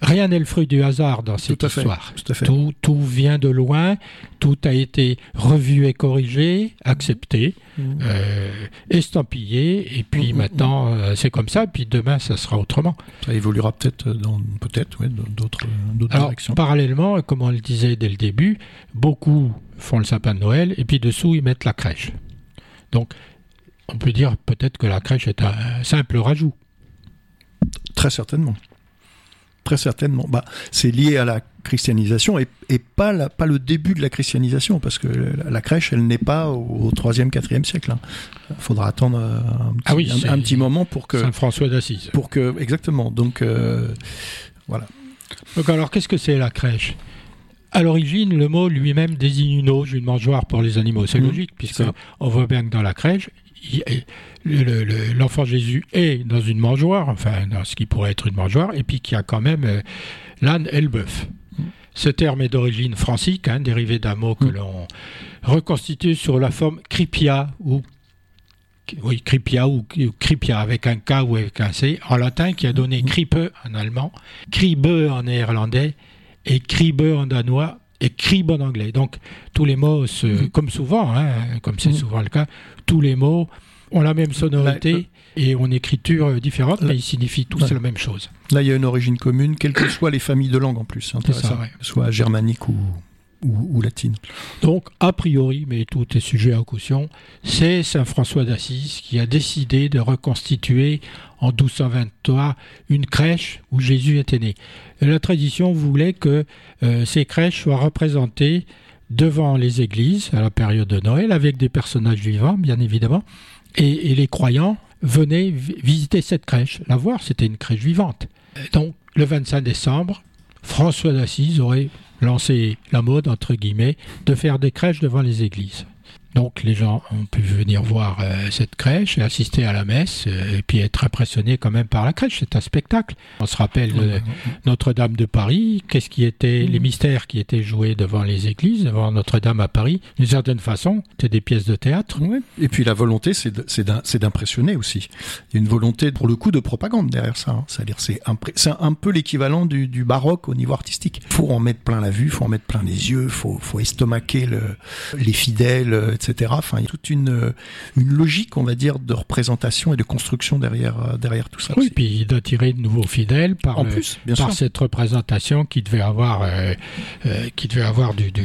Rien n'est le fruit du hasard dans cette histoire. tout, tout, vient de loin, tout a été revu et corrigé, accepté, mmh. euh, estampillé, et puis mmh, mmh, maintenant euh, c'est comme ça, puis demain ça sera autrement. Ça évoluera peut-être dans peut-être d'autres directions. Parallèlement, comme on le disait dès le début, beaucoup font le sapin de Noël, et puis dessous ils mettent la crèche. Donc, on peut dire peut-être que la crèche est un simple rajout. Très certainement. très certainement. Bah, c'est lié à la christianisation et, et pas, la, pas le début de la christianisation, parce que la, la crèche, elle n'est pas au 3e, 4e siècle. Il faudra attendre un petit, Ah oui, un- un, petit moment pour que... Saint François d'Assise. Pour que exactement. Donc, euh, voilà. Donc alors, qu'est-ce que c'est la crèche? À l'origine, le mot lui-même désigne une auge, une mangeoire pour les animaux. C'est Mhm. logique, puisque Ça. on voit bien que dans la crèche, le- le- l'enfant Jésus est dans une mangeoire, enfin dans ce qui pourrait être une mangeoire, et puis qu'il y a quand même euh, l'âne et le bœuf. Mhm. Ce terme est d'origine francique, hein, dérivé d'un mot que Mhm. l'on reconstitue sur la forme cripia ou oui, cripia ou, ou cripia avec un K ou avec un C en latin qui a donné kripe en allemand, kribe en néerlandais et kribe en danois et krib en anglais. Donc tous les mots, se- Mhm. comme souvent, hein, comme c'est Mhm. souvent le cas, tous les mots ont la même sonorité et ont une écriture euh, différente, La- mais ils signifient tous la même chose. Là, il y a une origine commune, quelles que soient les familles de langue en plus. C'est C'est ça, ouais. Soit germanique ou, ou, latine. Donc, a priori, mais tout est sujet à caution, c'est Saint François d'Assise qui a décidé de reconstituer en 1223 une crèche où Jésus était né. Et la tradition voulait que euh, ces crèches soient représentées devant les églises à la période de Noël avec des personnages vivants, bien évidemment, et, et les croyants venaient vi- visiter cette crèche, la voir, c'était une crèche vivante. Donc, le 25 décembre, François d'Assise aurait lancé la mode, entre guillemets, de faire des crèches devant les églises. Donc les gens ont pu venir voir euh, cette crèche et assister à la messe euh, et puis être impressionnés quand même par la crèche. C'est un spectacle. On se rappelle de Notre-Dame de Paris, qu'est-ce qui était, Mhm. les mystères qui étaient joués devant les églises, devant Notre-Dame à Paris? D'une certaine façon, c'était des pièces de théâtre. Et puis la volonté, c'est d'impressionner aussi. Il y a une volonté, pour le coup, de propagande derrière ça. hein. C'est-à-dire, c'est un peu l'équivalent du, du baroque au niveau artistique. faut en mettre plein la vue, faut en mettre plein les yeux, faut, faut estomaquer le, les fidèles, euh, etc. Enfin, il y a toute une, euh, une logique, on va dire, de représentation et de construction derrière, euh, derrière tout ça. Oui, aussi. puis d'attirer de nouveaux fidèles par, en le- plus, bien par sûr. cette représentation qui devait avoir, euh, euh, qui devait avoir du, du-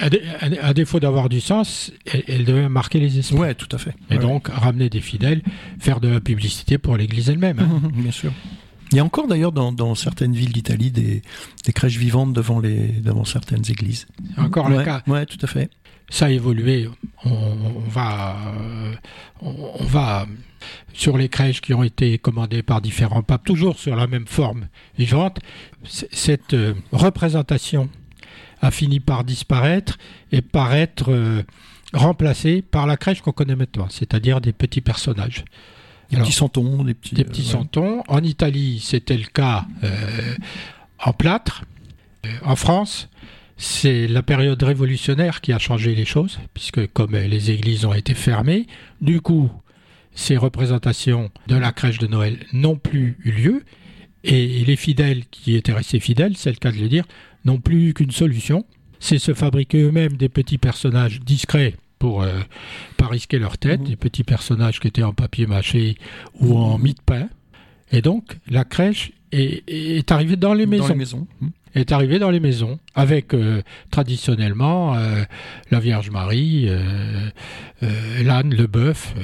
à, dé- à- à défaut d'avoir du sens, elle, devait marquer les esprits. Ouais, tout à fait. Et Ouais. donc ramener des fidèles, faire de la publicité pour l'Église elle-même. hein. Bien sûr. Il y a encore d'ailleurs dans, dans certaines villes d'Italie des, des crèches vivantes devant, les, devant certaines églises. Encore le cas. Ouais, tout à fait. Ça a évolué. On, on va, on, on va sur les crèches qui ont été commandées par différents papes, toujours sur la même forme vivante. Cette euh, représentation a fini par disparaître et par être euh, remplacée par la crèche qu'on connaît maintenant, c'est-à-dire des petits personnages. Des Alors, petits santons, des petits. des petits euh, ouais. santons. En Italie, c'était le cas euh, en plâtre. En France, c'est la période révolutionnaire qui a changé les choses, puisque comme les églises ont été fermées, du coup, ces représentations de la crèche de Noël n'ont plus eu lieu, et les fidèles qui étaient restés fidèles, c'est le cas de le dire, n'ont plus eu qu'une solution, c'est se fabriquer eux-mêmes des petits personnages discrets pour euh, pas risquer leur tête, Mhm. des petits personnages qui étaient en papier mâché ou en mie de pain. Et donc, la crèche est, est arrivée dans les maisons Dans les maisons. Hmm. Est arrivé dans les maisons, avec euh, traditionnellement euh, la Vierge Marie, euh, l'âne, le bœuf,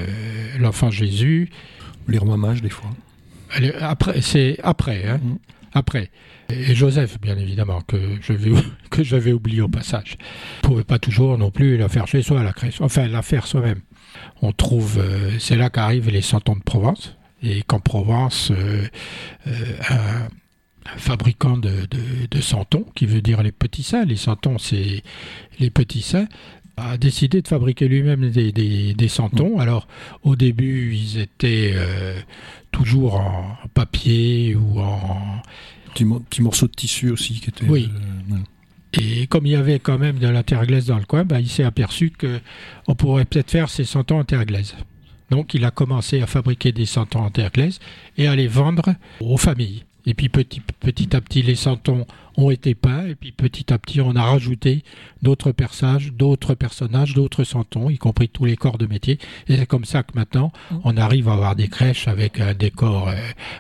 l'enfant Jésus. Les rois mages, des fois. Elle Après, c'est après, hein, Mhm. après. Et Joseph, bien évidemment, que je vais que j'avais oublié au passage. On pouvait pas toujours non plus la faire chez soi, la crèche. Enfin, la faire soi-même. On trouve, c'est là qu'arrivent les santons de Provence. Et qu'en Provence, euh, euh, un fabricant de, de, de santons, qui veut dire les petits saints, les santons, c'est les petits saints, a décidé de fabriquer lui-même des, des, des santons. Alors, au début, ils étaient euh, toujours en papier ou en, Petit, mo- petit morceau de tissu aussi qui était. Oui. euh, ouais. Et comme il y avait quand même de la terre glaise dans le coin, bah, il s'est aperçu que on pourrait peut-être faire ces santons en terre glaise. Donc il a commencé à fabriquer des santons en terre glaise et à les vendre aux familles. Et puis petit, petit à petit, les santons ont été peints, et puis petit à petit, on a rajouté d'autres personnages, d'autres personnages, d'autres santons, y compris tous les corps de métier. Et c'est comme ça que maintenant, on arrive à avoir des crèches avec un décor euh,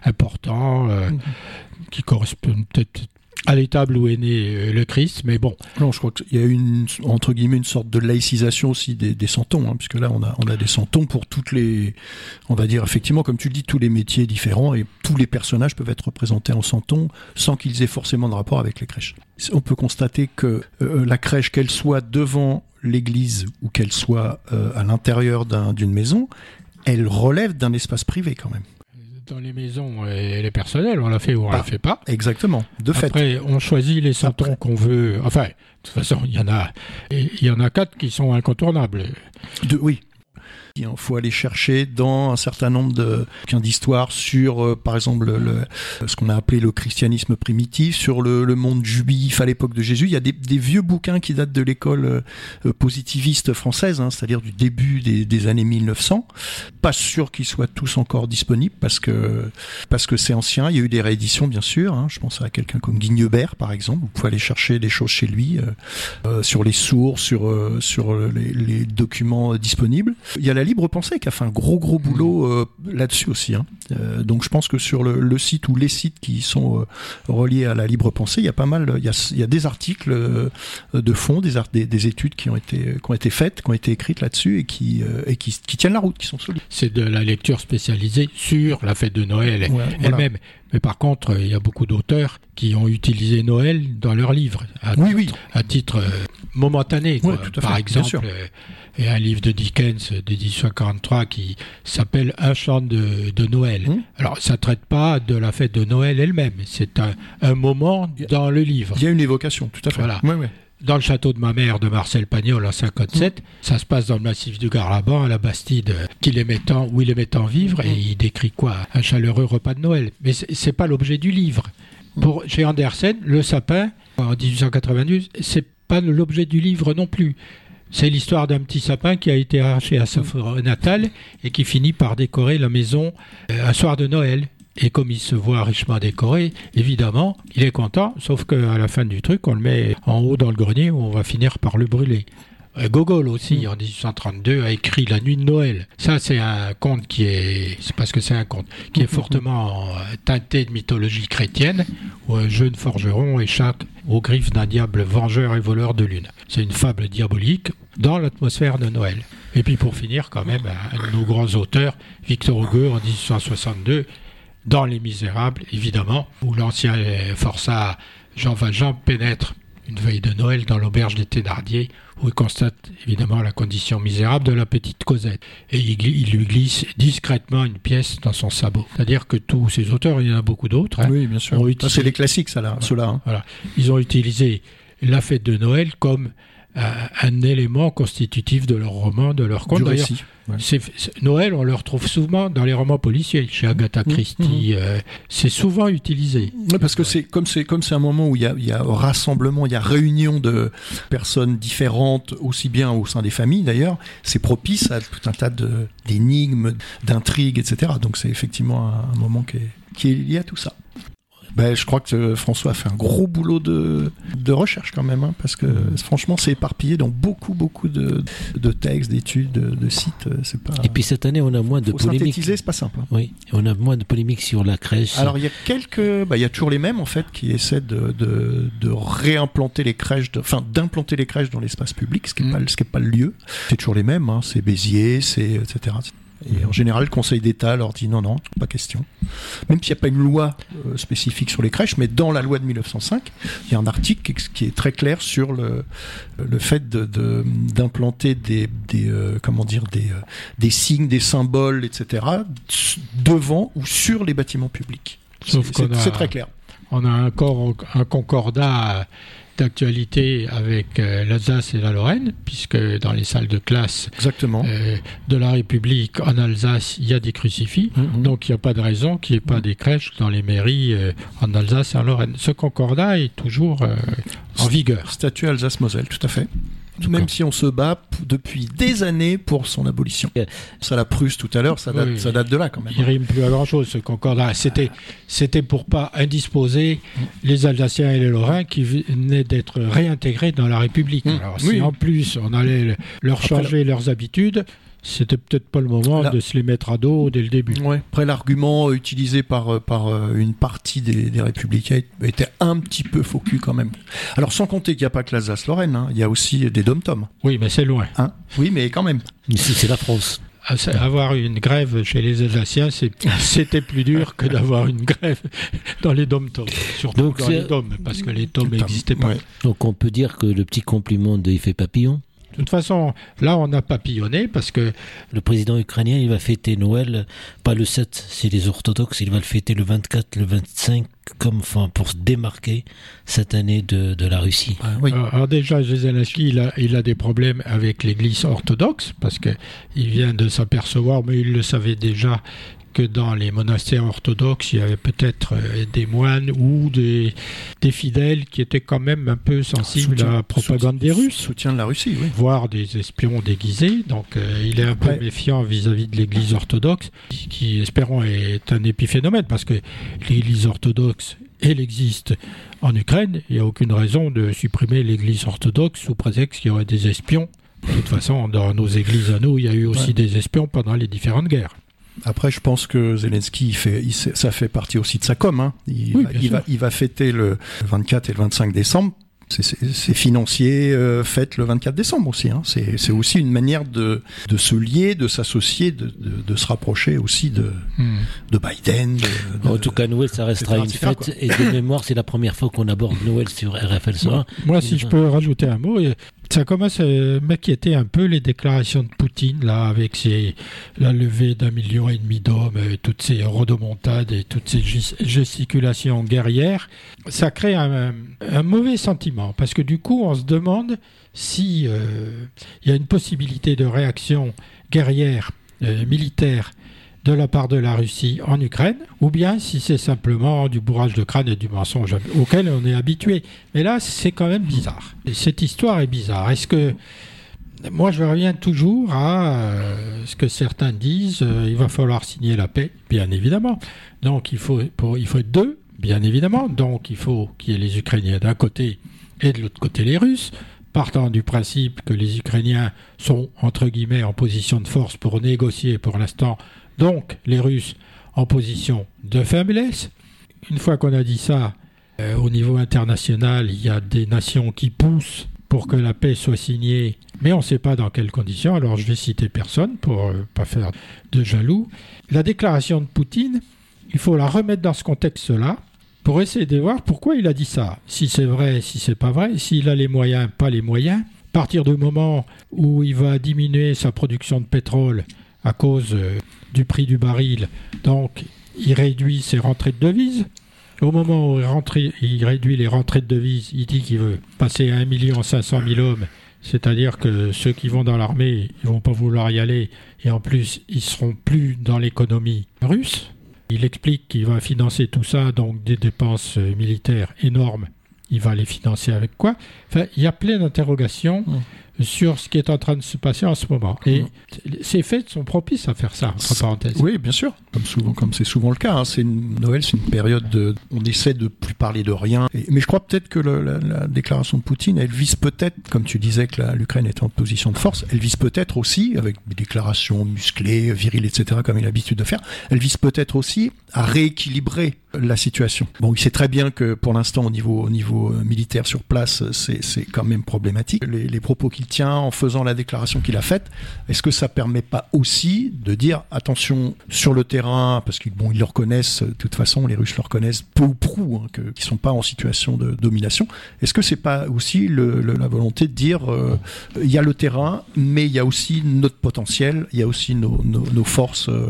important, euh, Mhm. qui correspond peut-être à l'étable où est né euh, le Christ, mais bon. Non, je crois qu'il y a une, entre guillemets, une sorte de laïcisation aussi des, des santons, hein, puisque là, on a, on a des santons pour toutes les, on va dire, effectivement, comme tu le dis, tous les métiers différents et tous les personnages peuvent être représentés en santons sans qu'ils aient forcément de rapport avec les crèches. On peut constater que euh, la crèche, qu'elle soit devant l'église ou qu'elle soit euh, à l'intérieur d'une maison, elle relève d'un espace privé quand même dans les maisons et les personnels, on l'a fait ou on ne l'a fait pas. Exactement, de fait. Après, on choisit les santons qu'on veut. Enfin, de toute façon, il y en a, il y en a quatre qui sont incontournables. De, oui, il faut aller chercher dans un certain nombre de d'histoires sur, euh, par exemple, le, ce qu'on a appelé le christianisme primitif, sur le, le monde juif à l'époque de Jésus. Il y a des, des, vieux bouquins qui datent de l'école euh, positiviste française, hein, c'est-à-dire du début des, des, années 1900. Pas sûr qu'ils soient tous encore disponibles parce que parce que c'est ancien. Il y a eu des rééditions, bien sûr. Hein. Je pense à quelqu'un comme Guignebert, par exemple. Vous pouvez aller chercher des choses chez lui euh, sur les sources, sur sur les, les, documents disponibles. Il y a libre pensée qui a fait un gros gros boulot euh, là-dessus aussi. Hein. Euh, donc je pense que sur le, site ou les sites qui sont euh, reliés à la libre pensée, il y a pas mal, il y a, il y a des articles de fond, des, des, des, études qui ont été qui ont été faites, qui ont été écrites là-dessus et qui et qui, qui, tiennent la route, qui sont solides. C'est de la lecture spécialisée sur la fête de Noël elle-même. Mais par contre, il y a beaucoup d'auteurs qui ont utilisé Noël dans leurs livres, à, oui, titre, oui. à titre momentané. Quoi. Tout à par fait, exemple, et un livre de Dickens de 1843 qui s'appelle Un chant de, de Noël. Mmh. Alors, ça ne traite pas de la fête de Noël elle-même, c'est un, un, moment dans le livre. Il y a une évocation, tout à fait. Voilà. Ouais, ouais. Dans le château de ma mère de Marcel Pagnol en 57, mmh. ça se passe dans le massif du Garlaban, à la Bastide, qu'il aimait tant, où il aimait tant vivre, mmh. et il décrit quoi? Un chaleureux repas de Noël. Mais c'est pas l'objet du livre. Pour, chez Andersen, le sapin, en 1892, c'est pas l'objet du livre non plus. C'est l'histoire d'un petit sapin qui a été arraché à sa forêt natale et qui finit par décorer la maison un soir de Noël. Et comme il se voit richement décoré, évidemment, il est content, sauf qu'à la fin du truc, on le met en haut dans le grenier où on va finir par le brûler. Gogol aussi, en 1832, a écrit La Nuit de Noël. Ça, c'est un conte qui est, c'est parce que c'est un conte, qui est fortement teinté de mythologie chrétienne, où un jeune forgeron échappe aux griffes d'un diable vengeur et voleur de lune. C'est une fable diabolique dans l'atmosphère de Noël. Et puis pour finir, quand même, un de nos grands auteurs, Victor Hugo, en 1862, dans Les Misérables, évidemment, où l'ancien forçat Jean Valjean pénètre une veille de Noël dans l'auberge des Thénardier, où il constate évidemment la condition misérable de la petite Cosette. Et il, lui glisse discrètement une pièce dans son sabot. C'est-à-dire que tous ces auteurs, il y en a beaucoup d'autres, hein, oui, bien sûr. ont utilisé... C'est les classiques, ça, là, ceux-là. Hein. Voilà. Ils ont utilisé la fête de Noël comme un, élément constitutif de leur roman, de leur conte. Ouais. C'est, Noël, on le retrouve souvent dans les romans policiers. Chez Agatha Christie, mmh. euh, c'est souvent utilisé. Parce que c'est comme c'est comme c'est un moment où il y a, il y a rassemblement, il y a réunion de personnes différentes, aussi bien au sein des familles d'ailleurs. C'est propice à tout un tas d'énigmes, d'intrigues, etc. Donc c'est effectivement un, un moment qui est, qui est lié à tout ça. Ben, je crois que François a fait un gros boulot de, de recherche quand même, hein, parce que franchement, c'est éparpillé dans beaucoup, beaucoup de, de textes, d'études, de, de, sites. C'est pas. Et puis cette année, on a moins de Faut polémiques. synthétiser, c'est pas simple. Hein. Oui, on a moins de polémiques sur la crèche. Alors il y a quelques, bah, il y a toujours les mêmes en fait qui essaient de, de, de réimplanter les crèches, enfin d'implanter les crèches dans l'espace public, ce qui n'est Mm. pas, ce qui est pas le lieu. C'est toujours les mêmes, hein, c'est Béziers, c'est etc. Et en général, le Conseil d'État leur dit non, non, pas question. Même s'il n'y a pas une loi euh, spécifique sur les crèches, mais dans la loi de 1905, il y a un article qui, est très clair sur le, le fait d'implanter de, de, des, des euh, comment dire, des, euh, des signes, des symboles, etc., devant ou sur les bâtiments publics. C'est très clair. On a encore un concordat d'actualité avec euh, l'Alsace et la Lorraine, puisque dans les salles de classe Exactement. Euh, de la République en Alsace, il y a des crucifix, Mhm. mmh. donc il n'y a pas de raison qu'il n'y ait pas des crèches dans les mairies euh, en Alsace et en Lorraine. Ce concordat est toujours en vigueur. Statut Alsace-Moselle, tout à fait. Même si on se bat depuis des années pour son abolition. Ça la Prusse tout à l'heure, ça, date, Oui, ça date de là quand même. Il rime plus à grand chose ce concordat. C'était, c'était pour pas indisposer les Alsaciens et les Lorrains qui venaient d'être réintégrés dans la République. Mmh. Alors si en plus on allait leur Après, changer leurs habitudes, c'était peut-être pas le moment Là- de se les mettre à dos dès le début. Ouais. Après, l'argument utilisé par, euh, par euh, une partie des, des républicains était un petit peu faux cul quand même. Alors, sans compter qu'il n'y a pas que l'Alsace-Lorraine, hein, il y a aussi des dom-toms. Oui, mais c'est loin. Hein? Oui, mais quand même. Ici, c'est la France. Ah, Avoir une grève chez les Alsaciens, c'était plus dur que d'avoir une grève dans les dom-toms. Surtout Donc dans c'est- les dômes, parce que les dômes Tom- n'existaient pas. ouais. Donc on peut dire que le petit compliment de Yves Papillon, De toute façon, là, on a papillonné parce que le président ukrainien, il va fêter Noël, pas le 7, c'est les orthodoxes, il va le fêter le 24, le 25, comme enfin, pour se démarquer cette année de, de la Russie. Ah, oui. Alors déjà, Zelensky, il a, il a des problèmes avec l'Église orthodoxe, parce que il vient de s'apercevoir, mais il le savait déjà, que dans les monastères orthodoxes, il y avait peut-être euh, des moines ou des, des fidèles qui étaient quand même un peu sensibles Soutien- à la propagande des Russes, Soutien de la Russie, oui. voire des espions déguisés. Donc euh, il est un peu Ouais. méfiant vis-à-vis de l'Église orthodoxe, qui, espérons, est un épiphénomène, parce que l'Église orthodoxe, elle existe en Ukraine. Il n'y a aucune raison de supprimer l'Église orthodoxe sous prétexte qu'il y aurait des espions. De toute façon, dans nos églises à nous, il y a eu aussi Ouais. des espions pendant les différentes guerres. Après, je pense que Zelensky, il fait, il ça fait partie aussi de sa com. Hein. Il, Oui, va, il va fêter le 24 et le 25 décembre. C'est- financier, euh, fête le 24 décembre aussi. Hein. C'est aussi une manière de, de se lier, de s'associer, de, de, de se rapprocher aussi de, de Biden. de- de- En tout cas, Noël, ça restera une fête. Et de mémoire, c'est la première fois qu'on aborde Noël sur RFL Soir. Moi, si je peux rajouter un mot, euh, ça commence à m'inquiéter un peu les déclarations de Poutine, là, avec ses, la levée d'un million et demi d'hommes, euh, toutes ces rodomontades et toutes ces gesticulations guerrières. Ça crée un, un mauvais sentiment, parce que du coup, on se demande si euh, y a une possibilité de réaction guerrière, euh, militaire, de la part de la Russie en Ukraine, ou bien si c'est simplement du bourrage de crâne et du mensonge auquel on est habitué. Mais là, c'est quand même bizarre. Et cette histoire est bizarre. Est-ce que moi, je reviens toujours à euh, ce que certains disent il va falloir signer la paix, bien évidemment. Donc, il faut, pour, il faut être deux, bien évidemment. Donc, il faut qu'il y ait les Ukrainiens d'un côté et de l'autre côté les Russes, partant du principe que les Ukrainiens sont, entre guillemets, en position de force pour négocier pour l'instant. Donc, les Russes en position de faiblesse. Une fois qu'on a dit ça, euh, au niveau international, il y a des nations qui poussent pour que la paix soit signée, mais on ne sait pas dans quelles conditions. Alors je vais citer personne pour ne pas faire de jaloux. La déclaration de Poutine, il faut la remettre dans ce contexte-là pour essayer de voir pourquoi il a dit ça. Si c'est vrai, si c'est pas vrai, s'il a les moyens, pas les moyens. Partir du moment où il va diminuer sa production de pétrole à cause euh, du prix du baril, donc il réduit ses rentrées de devises. Au moment où il réduit les rentrées de devises, il dit qu'il veut passer à 1 500 000 hommes, c'est-à-dire que ceux qui vont dans l'armée, ils vont pas vouloir y aller, et en plus, ils seront plus dans l'économie russe. Il explique qu'il va financer tout ça, donc des dépenses euh, militaires énormes. Il va les financer avec quoi? Enfin, il y a plein d'interrogations sur ce qui est en train de se passer en ce moment. Et Mm. ces faits sont propices à faire ça, entre parenthèses. Oui, bien sûr. Comme souvent, comme c'est souvent le cas. hein. C'est une, Noël, c'est une période de, on essaie de plus parler de rien. Et- mais je crois peut-être que le- la, la déclaration de Poutine, elle vise peut-être, comme tu disais que l'Ukraine était en position de force, elle vise peut-être aussi, avec des déclarations musclées, viriles, etc., comme il a l'habitude de faire, elle vise peut-être aussi à rééquilibrer la situation. Bon, il sait très bien que pour l'instant, au niveau, au niveau euh, militaire sur place, c'est, c'est quand même problématique. Les, les propos qu'il tient en faisant la déclaration qu'il a faite, est-ce que ça permet pas aussi de dire attention sur le terrain, parce qu'ils bon, le reconnaissent, de toute façon, les Russes le reconnaissent peu ou prou, hein, qu'ils sont pas en situation de domination. Est-ce que c'est pas aussi la volonté de dire euh, il y a le terrain, mais il y a aussi notre potentiel, il y a aussi nos, forces euh,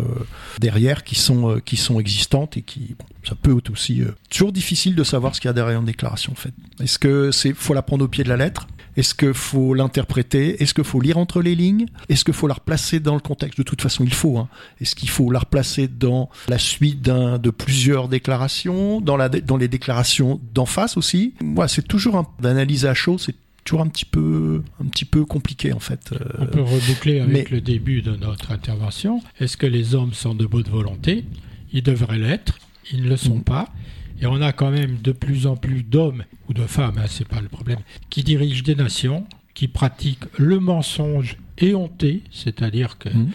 derrière qui sont euh, qui sont existantes et qui ça peut être aussi toujours difficile de savoir ce qu'il y a derrière une déclaration en fait. Est-ce que c'est faut la prendre au pied de la lettre? Est-ce qu'il faut l'interpréter? Est-ce qu'il faut lire entre les lignes? Est-ce qu'il faut la replacer dans le contexte? De toute façon, il faut. Hein. Est-ce qu'il faut la replacer dans la suite de plusieurs déclarations, dans, la, dans les déclarations d'en face aussi? Moi, c'est toujours un, d'analyse à chaud. C'est toujours un petit peu, un petit peu compliqué en fait. Euh, On peut reboucler avec mais- le début de notre intervention. Est-ce que les hommes sont de bonne volonté? Ils devraient l'être. Ils ne le sont Mhm. pas. Et on a quand même de plus en plus d'hommes ou de femmes, hein, c'est pas le problème, qui dirigent des nations, qui pratiquent le mensonge éhontés, c'est-à-dire que Mhm.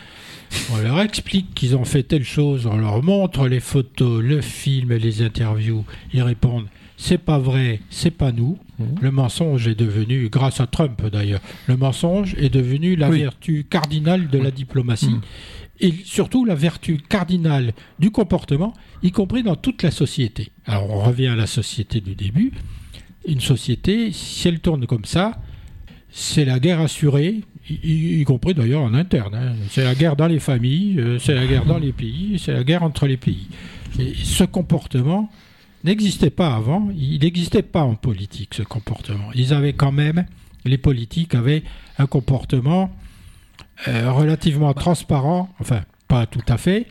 on leur explique qu'ils ont fait telle chose, on leur montre les photos, le film et les interviews, ils répondent c'est pas vrai, c'est pas nous. Mhm. Le mensonge est devenu, grâce à Trump d'ailleurs, le mensonge est devenu la Oui. vertu cardinale de la diplomatie. Mhm. Et surtout la vertu cardinale du comportement, y compris dans toute la société. Alors on revient à la société du début. Une société, si elle tourne comme ça, c'est la guerre assurée, y, compris d'ailleurs en interne. hein. C'est la guerre dans les familles, euh, c'est la guerre dans les pays, c'est la guerre entre les pays. Ce comportement n'existait pas avant, il n'existait pas en politique ce comportement. Ils avaient quand même, les politiques avaient un comportement euh, relativement transparent, enfin pas tout à fait,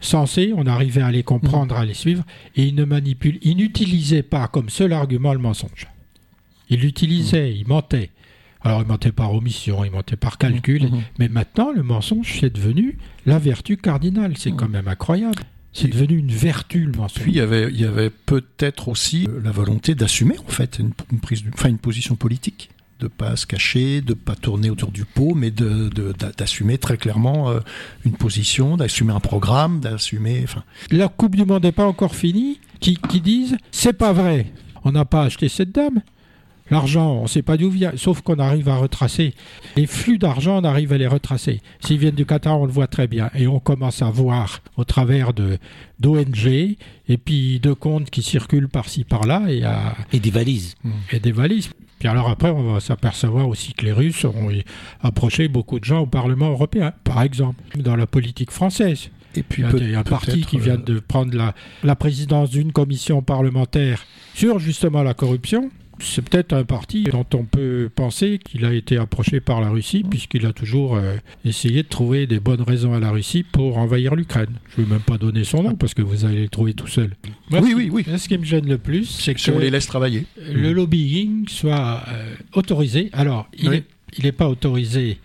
sensé, on arrivait à les comprendre, à les suivre, et ils ne manipulent, ils n'utilisaient pas comme seul argument le mensonge. Ils l'utilisaient, ils mentaient. Alors ils mentaient par omission, ils mentaient par calcul, Mhm. mais maintenant le mensonge c'est devenu la vertu cardinale, c'est quand même incroyable. C'est devenu une vertu le mensonge. Puis il y avait, il y avait peut-être aussi euh, la volonté d'assumer en fait une, une prise, enfin une position politique, de pas se cacher, de pas tourner autour du pot, mais de de- d'assumer très clairement euh, une position, d'assumer un programme, d'assumer. La Coupe du Monde n'est pas encore finie, qui disent c'est pas vrai, on n'a pas acheté cette dame. L'argent, on ne sait pas d'où vient, sauf qu'on arrive à retracer. Les flux d'argent, on arrive à les retracer. S'ils viennent du Qatar, on le voit très bien. Et on commence à voir au travers de d'ONG et puis de comptes qui circulent par-ci par-là et, à- Et des valises. et des valises. Puis alors après, on va s'apercevoir aussi que les Russes ont approché beaucoup de gens au Parlement européen, par exemple, dans la politique française. et puis Il y a un parti qui vient euh, de prendre la, la présidence d'une commission parlementaire sur justement la corruption. C'est peut-être un parti dont on peut penser qu'il a été approché par la Russie, puisqu'il a toujours euh, essayé de trouver des bonnes raisons à la Russie pour envahir l'Ukraine. Je ne vais même pas donner son nom, parce que vous allez le trouver tout seul. Moi, Oui, oui, oui. Ce qui me gêne le plus, c'est que si on les laisse travailler. le lobbying soit euh, autorisé. Alors, il Oui. n'est il n'est pas autorisé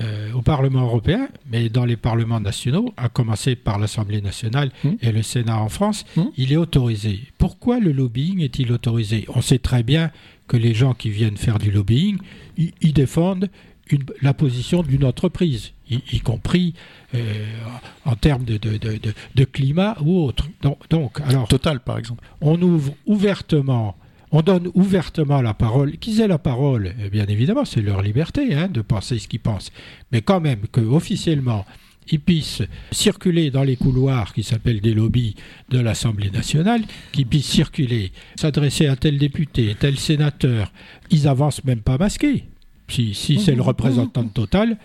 euh, au Parlement européen, mais dans les parlements nationaux, à commencer par l'Assemblée nationale Hmm. et le Sénat en France, Hmm. il est autorisé. Pourquoi le lobbying est-il autorisé? On sait très bien que les gens qui viennent faire du lobbying, ils défendent une- la position d'une entreprise, y, y compris euh, en termes de, de- de- de- de climat ou autre. Donc, donc, alors, Total, par exemple. on ouvre ouvertement, on donne ouvertement la parole. Qu'ils aient la parole, eh bien évidemment, c'est leur liberté hein, de penser ce qu'ils pensent. Mais quand même que officiellement ils puissent circuler dans les couloirs qui s'appellent des lobbies de l'Assemblée nationale, qu'ils puissent circuler, s'adresser à tel député, tel sénateur, ils avancent même pas masqués. Si, si c'est le représentant de Total,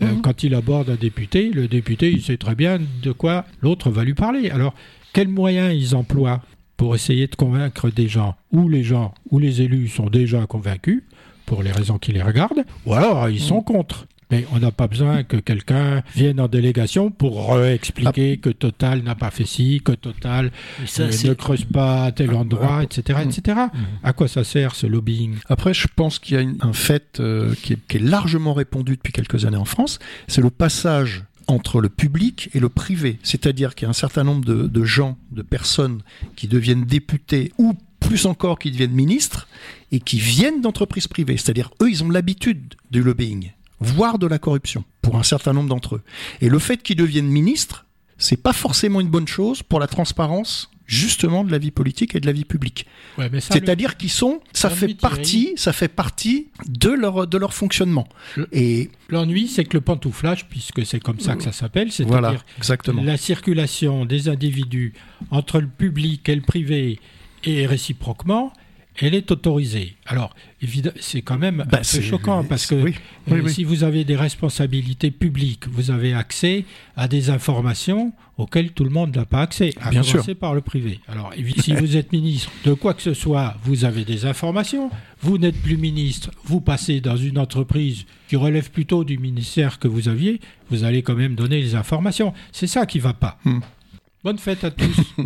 euh, quand il aborde un député, le député, il sait très bien de quoi l'autre va lui parler. Alors, quels moyens ils emploient? Pour essayer de convaincre des gens, ou les gens, ou les élus sont déjà convaincus, pour les raisons qui les regardent, ou alors ils sont contre. Mais on n'a pas besoin que quelqu'un vienne en délégation pour expliquer que Total n'a pas fait ci, que Total ça, ne creuse pas à tel endroit, etc., etc. À quoi ça sert ce lobbying? Après, je pense qu'il y a une- un fait euh, qui, est, qui est largement répandu depuis quelques années en France, c'est le passage entre le public et le privé. C'est-à-dire qu'il y a un certain nombre de, gens, de personnes qui deviennent députés ou plus encore qui deviennent ministres et qui viennent d'entreprises privées. C'est-à-dire, eux, ils ont l'habitude du lobbying, voire de la corruption, pour un certain nombre d'entre eux. Et le fait qu'ils deviennent ministres, c'est pas forcément une bonne chose pour la transparence, justement, de la vie politique et de la vie publique. Ouais, le- C'est-à-dire qu'ils sont, ça fait partie, ça fait partie de leur de leur fonctionnement. Le- Et L'ennui, c'est que le pantouflage, puisque c'est comme ça que ça s'appelle, c'est-à-dire voilà, exactement. la circulation des individus entre le public et le privé et réciproquement, elle est autorisée. Alors, c'est quand même Bah, un peu c'est- choquant parce que oui, oui, euh, oui. si vous avez des responsabilités publiques, vous avez accès à des informations auxquelles tout le monde n'a pas accès, à Bien commencer par le privé. Alors, si vous êtes ministre de quoi que ce soit, vous avez des informations. Vous n'êtes plus ministre, vous passez dans une entreprise qui relève plutôt du ministère que vous aviez, vous allez quand même donner les informations. C'est ça qui va pas. Hmm. Bonne fête à tous.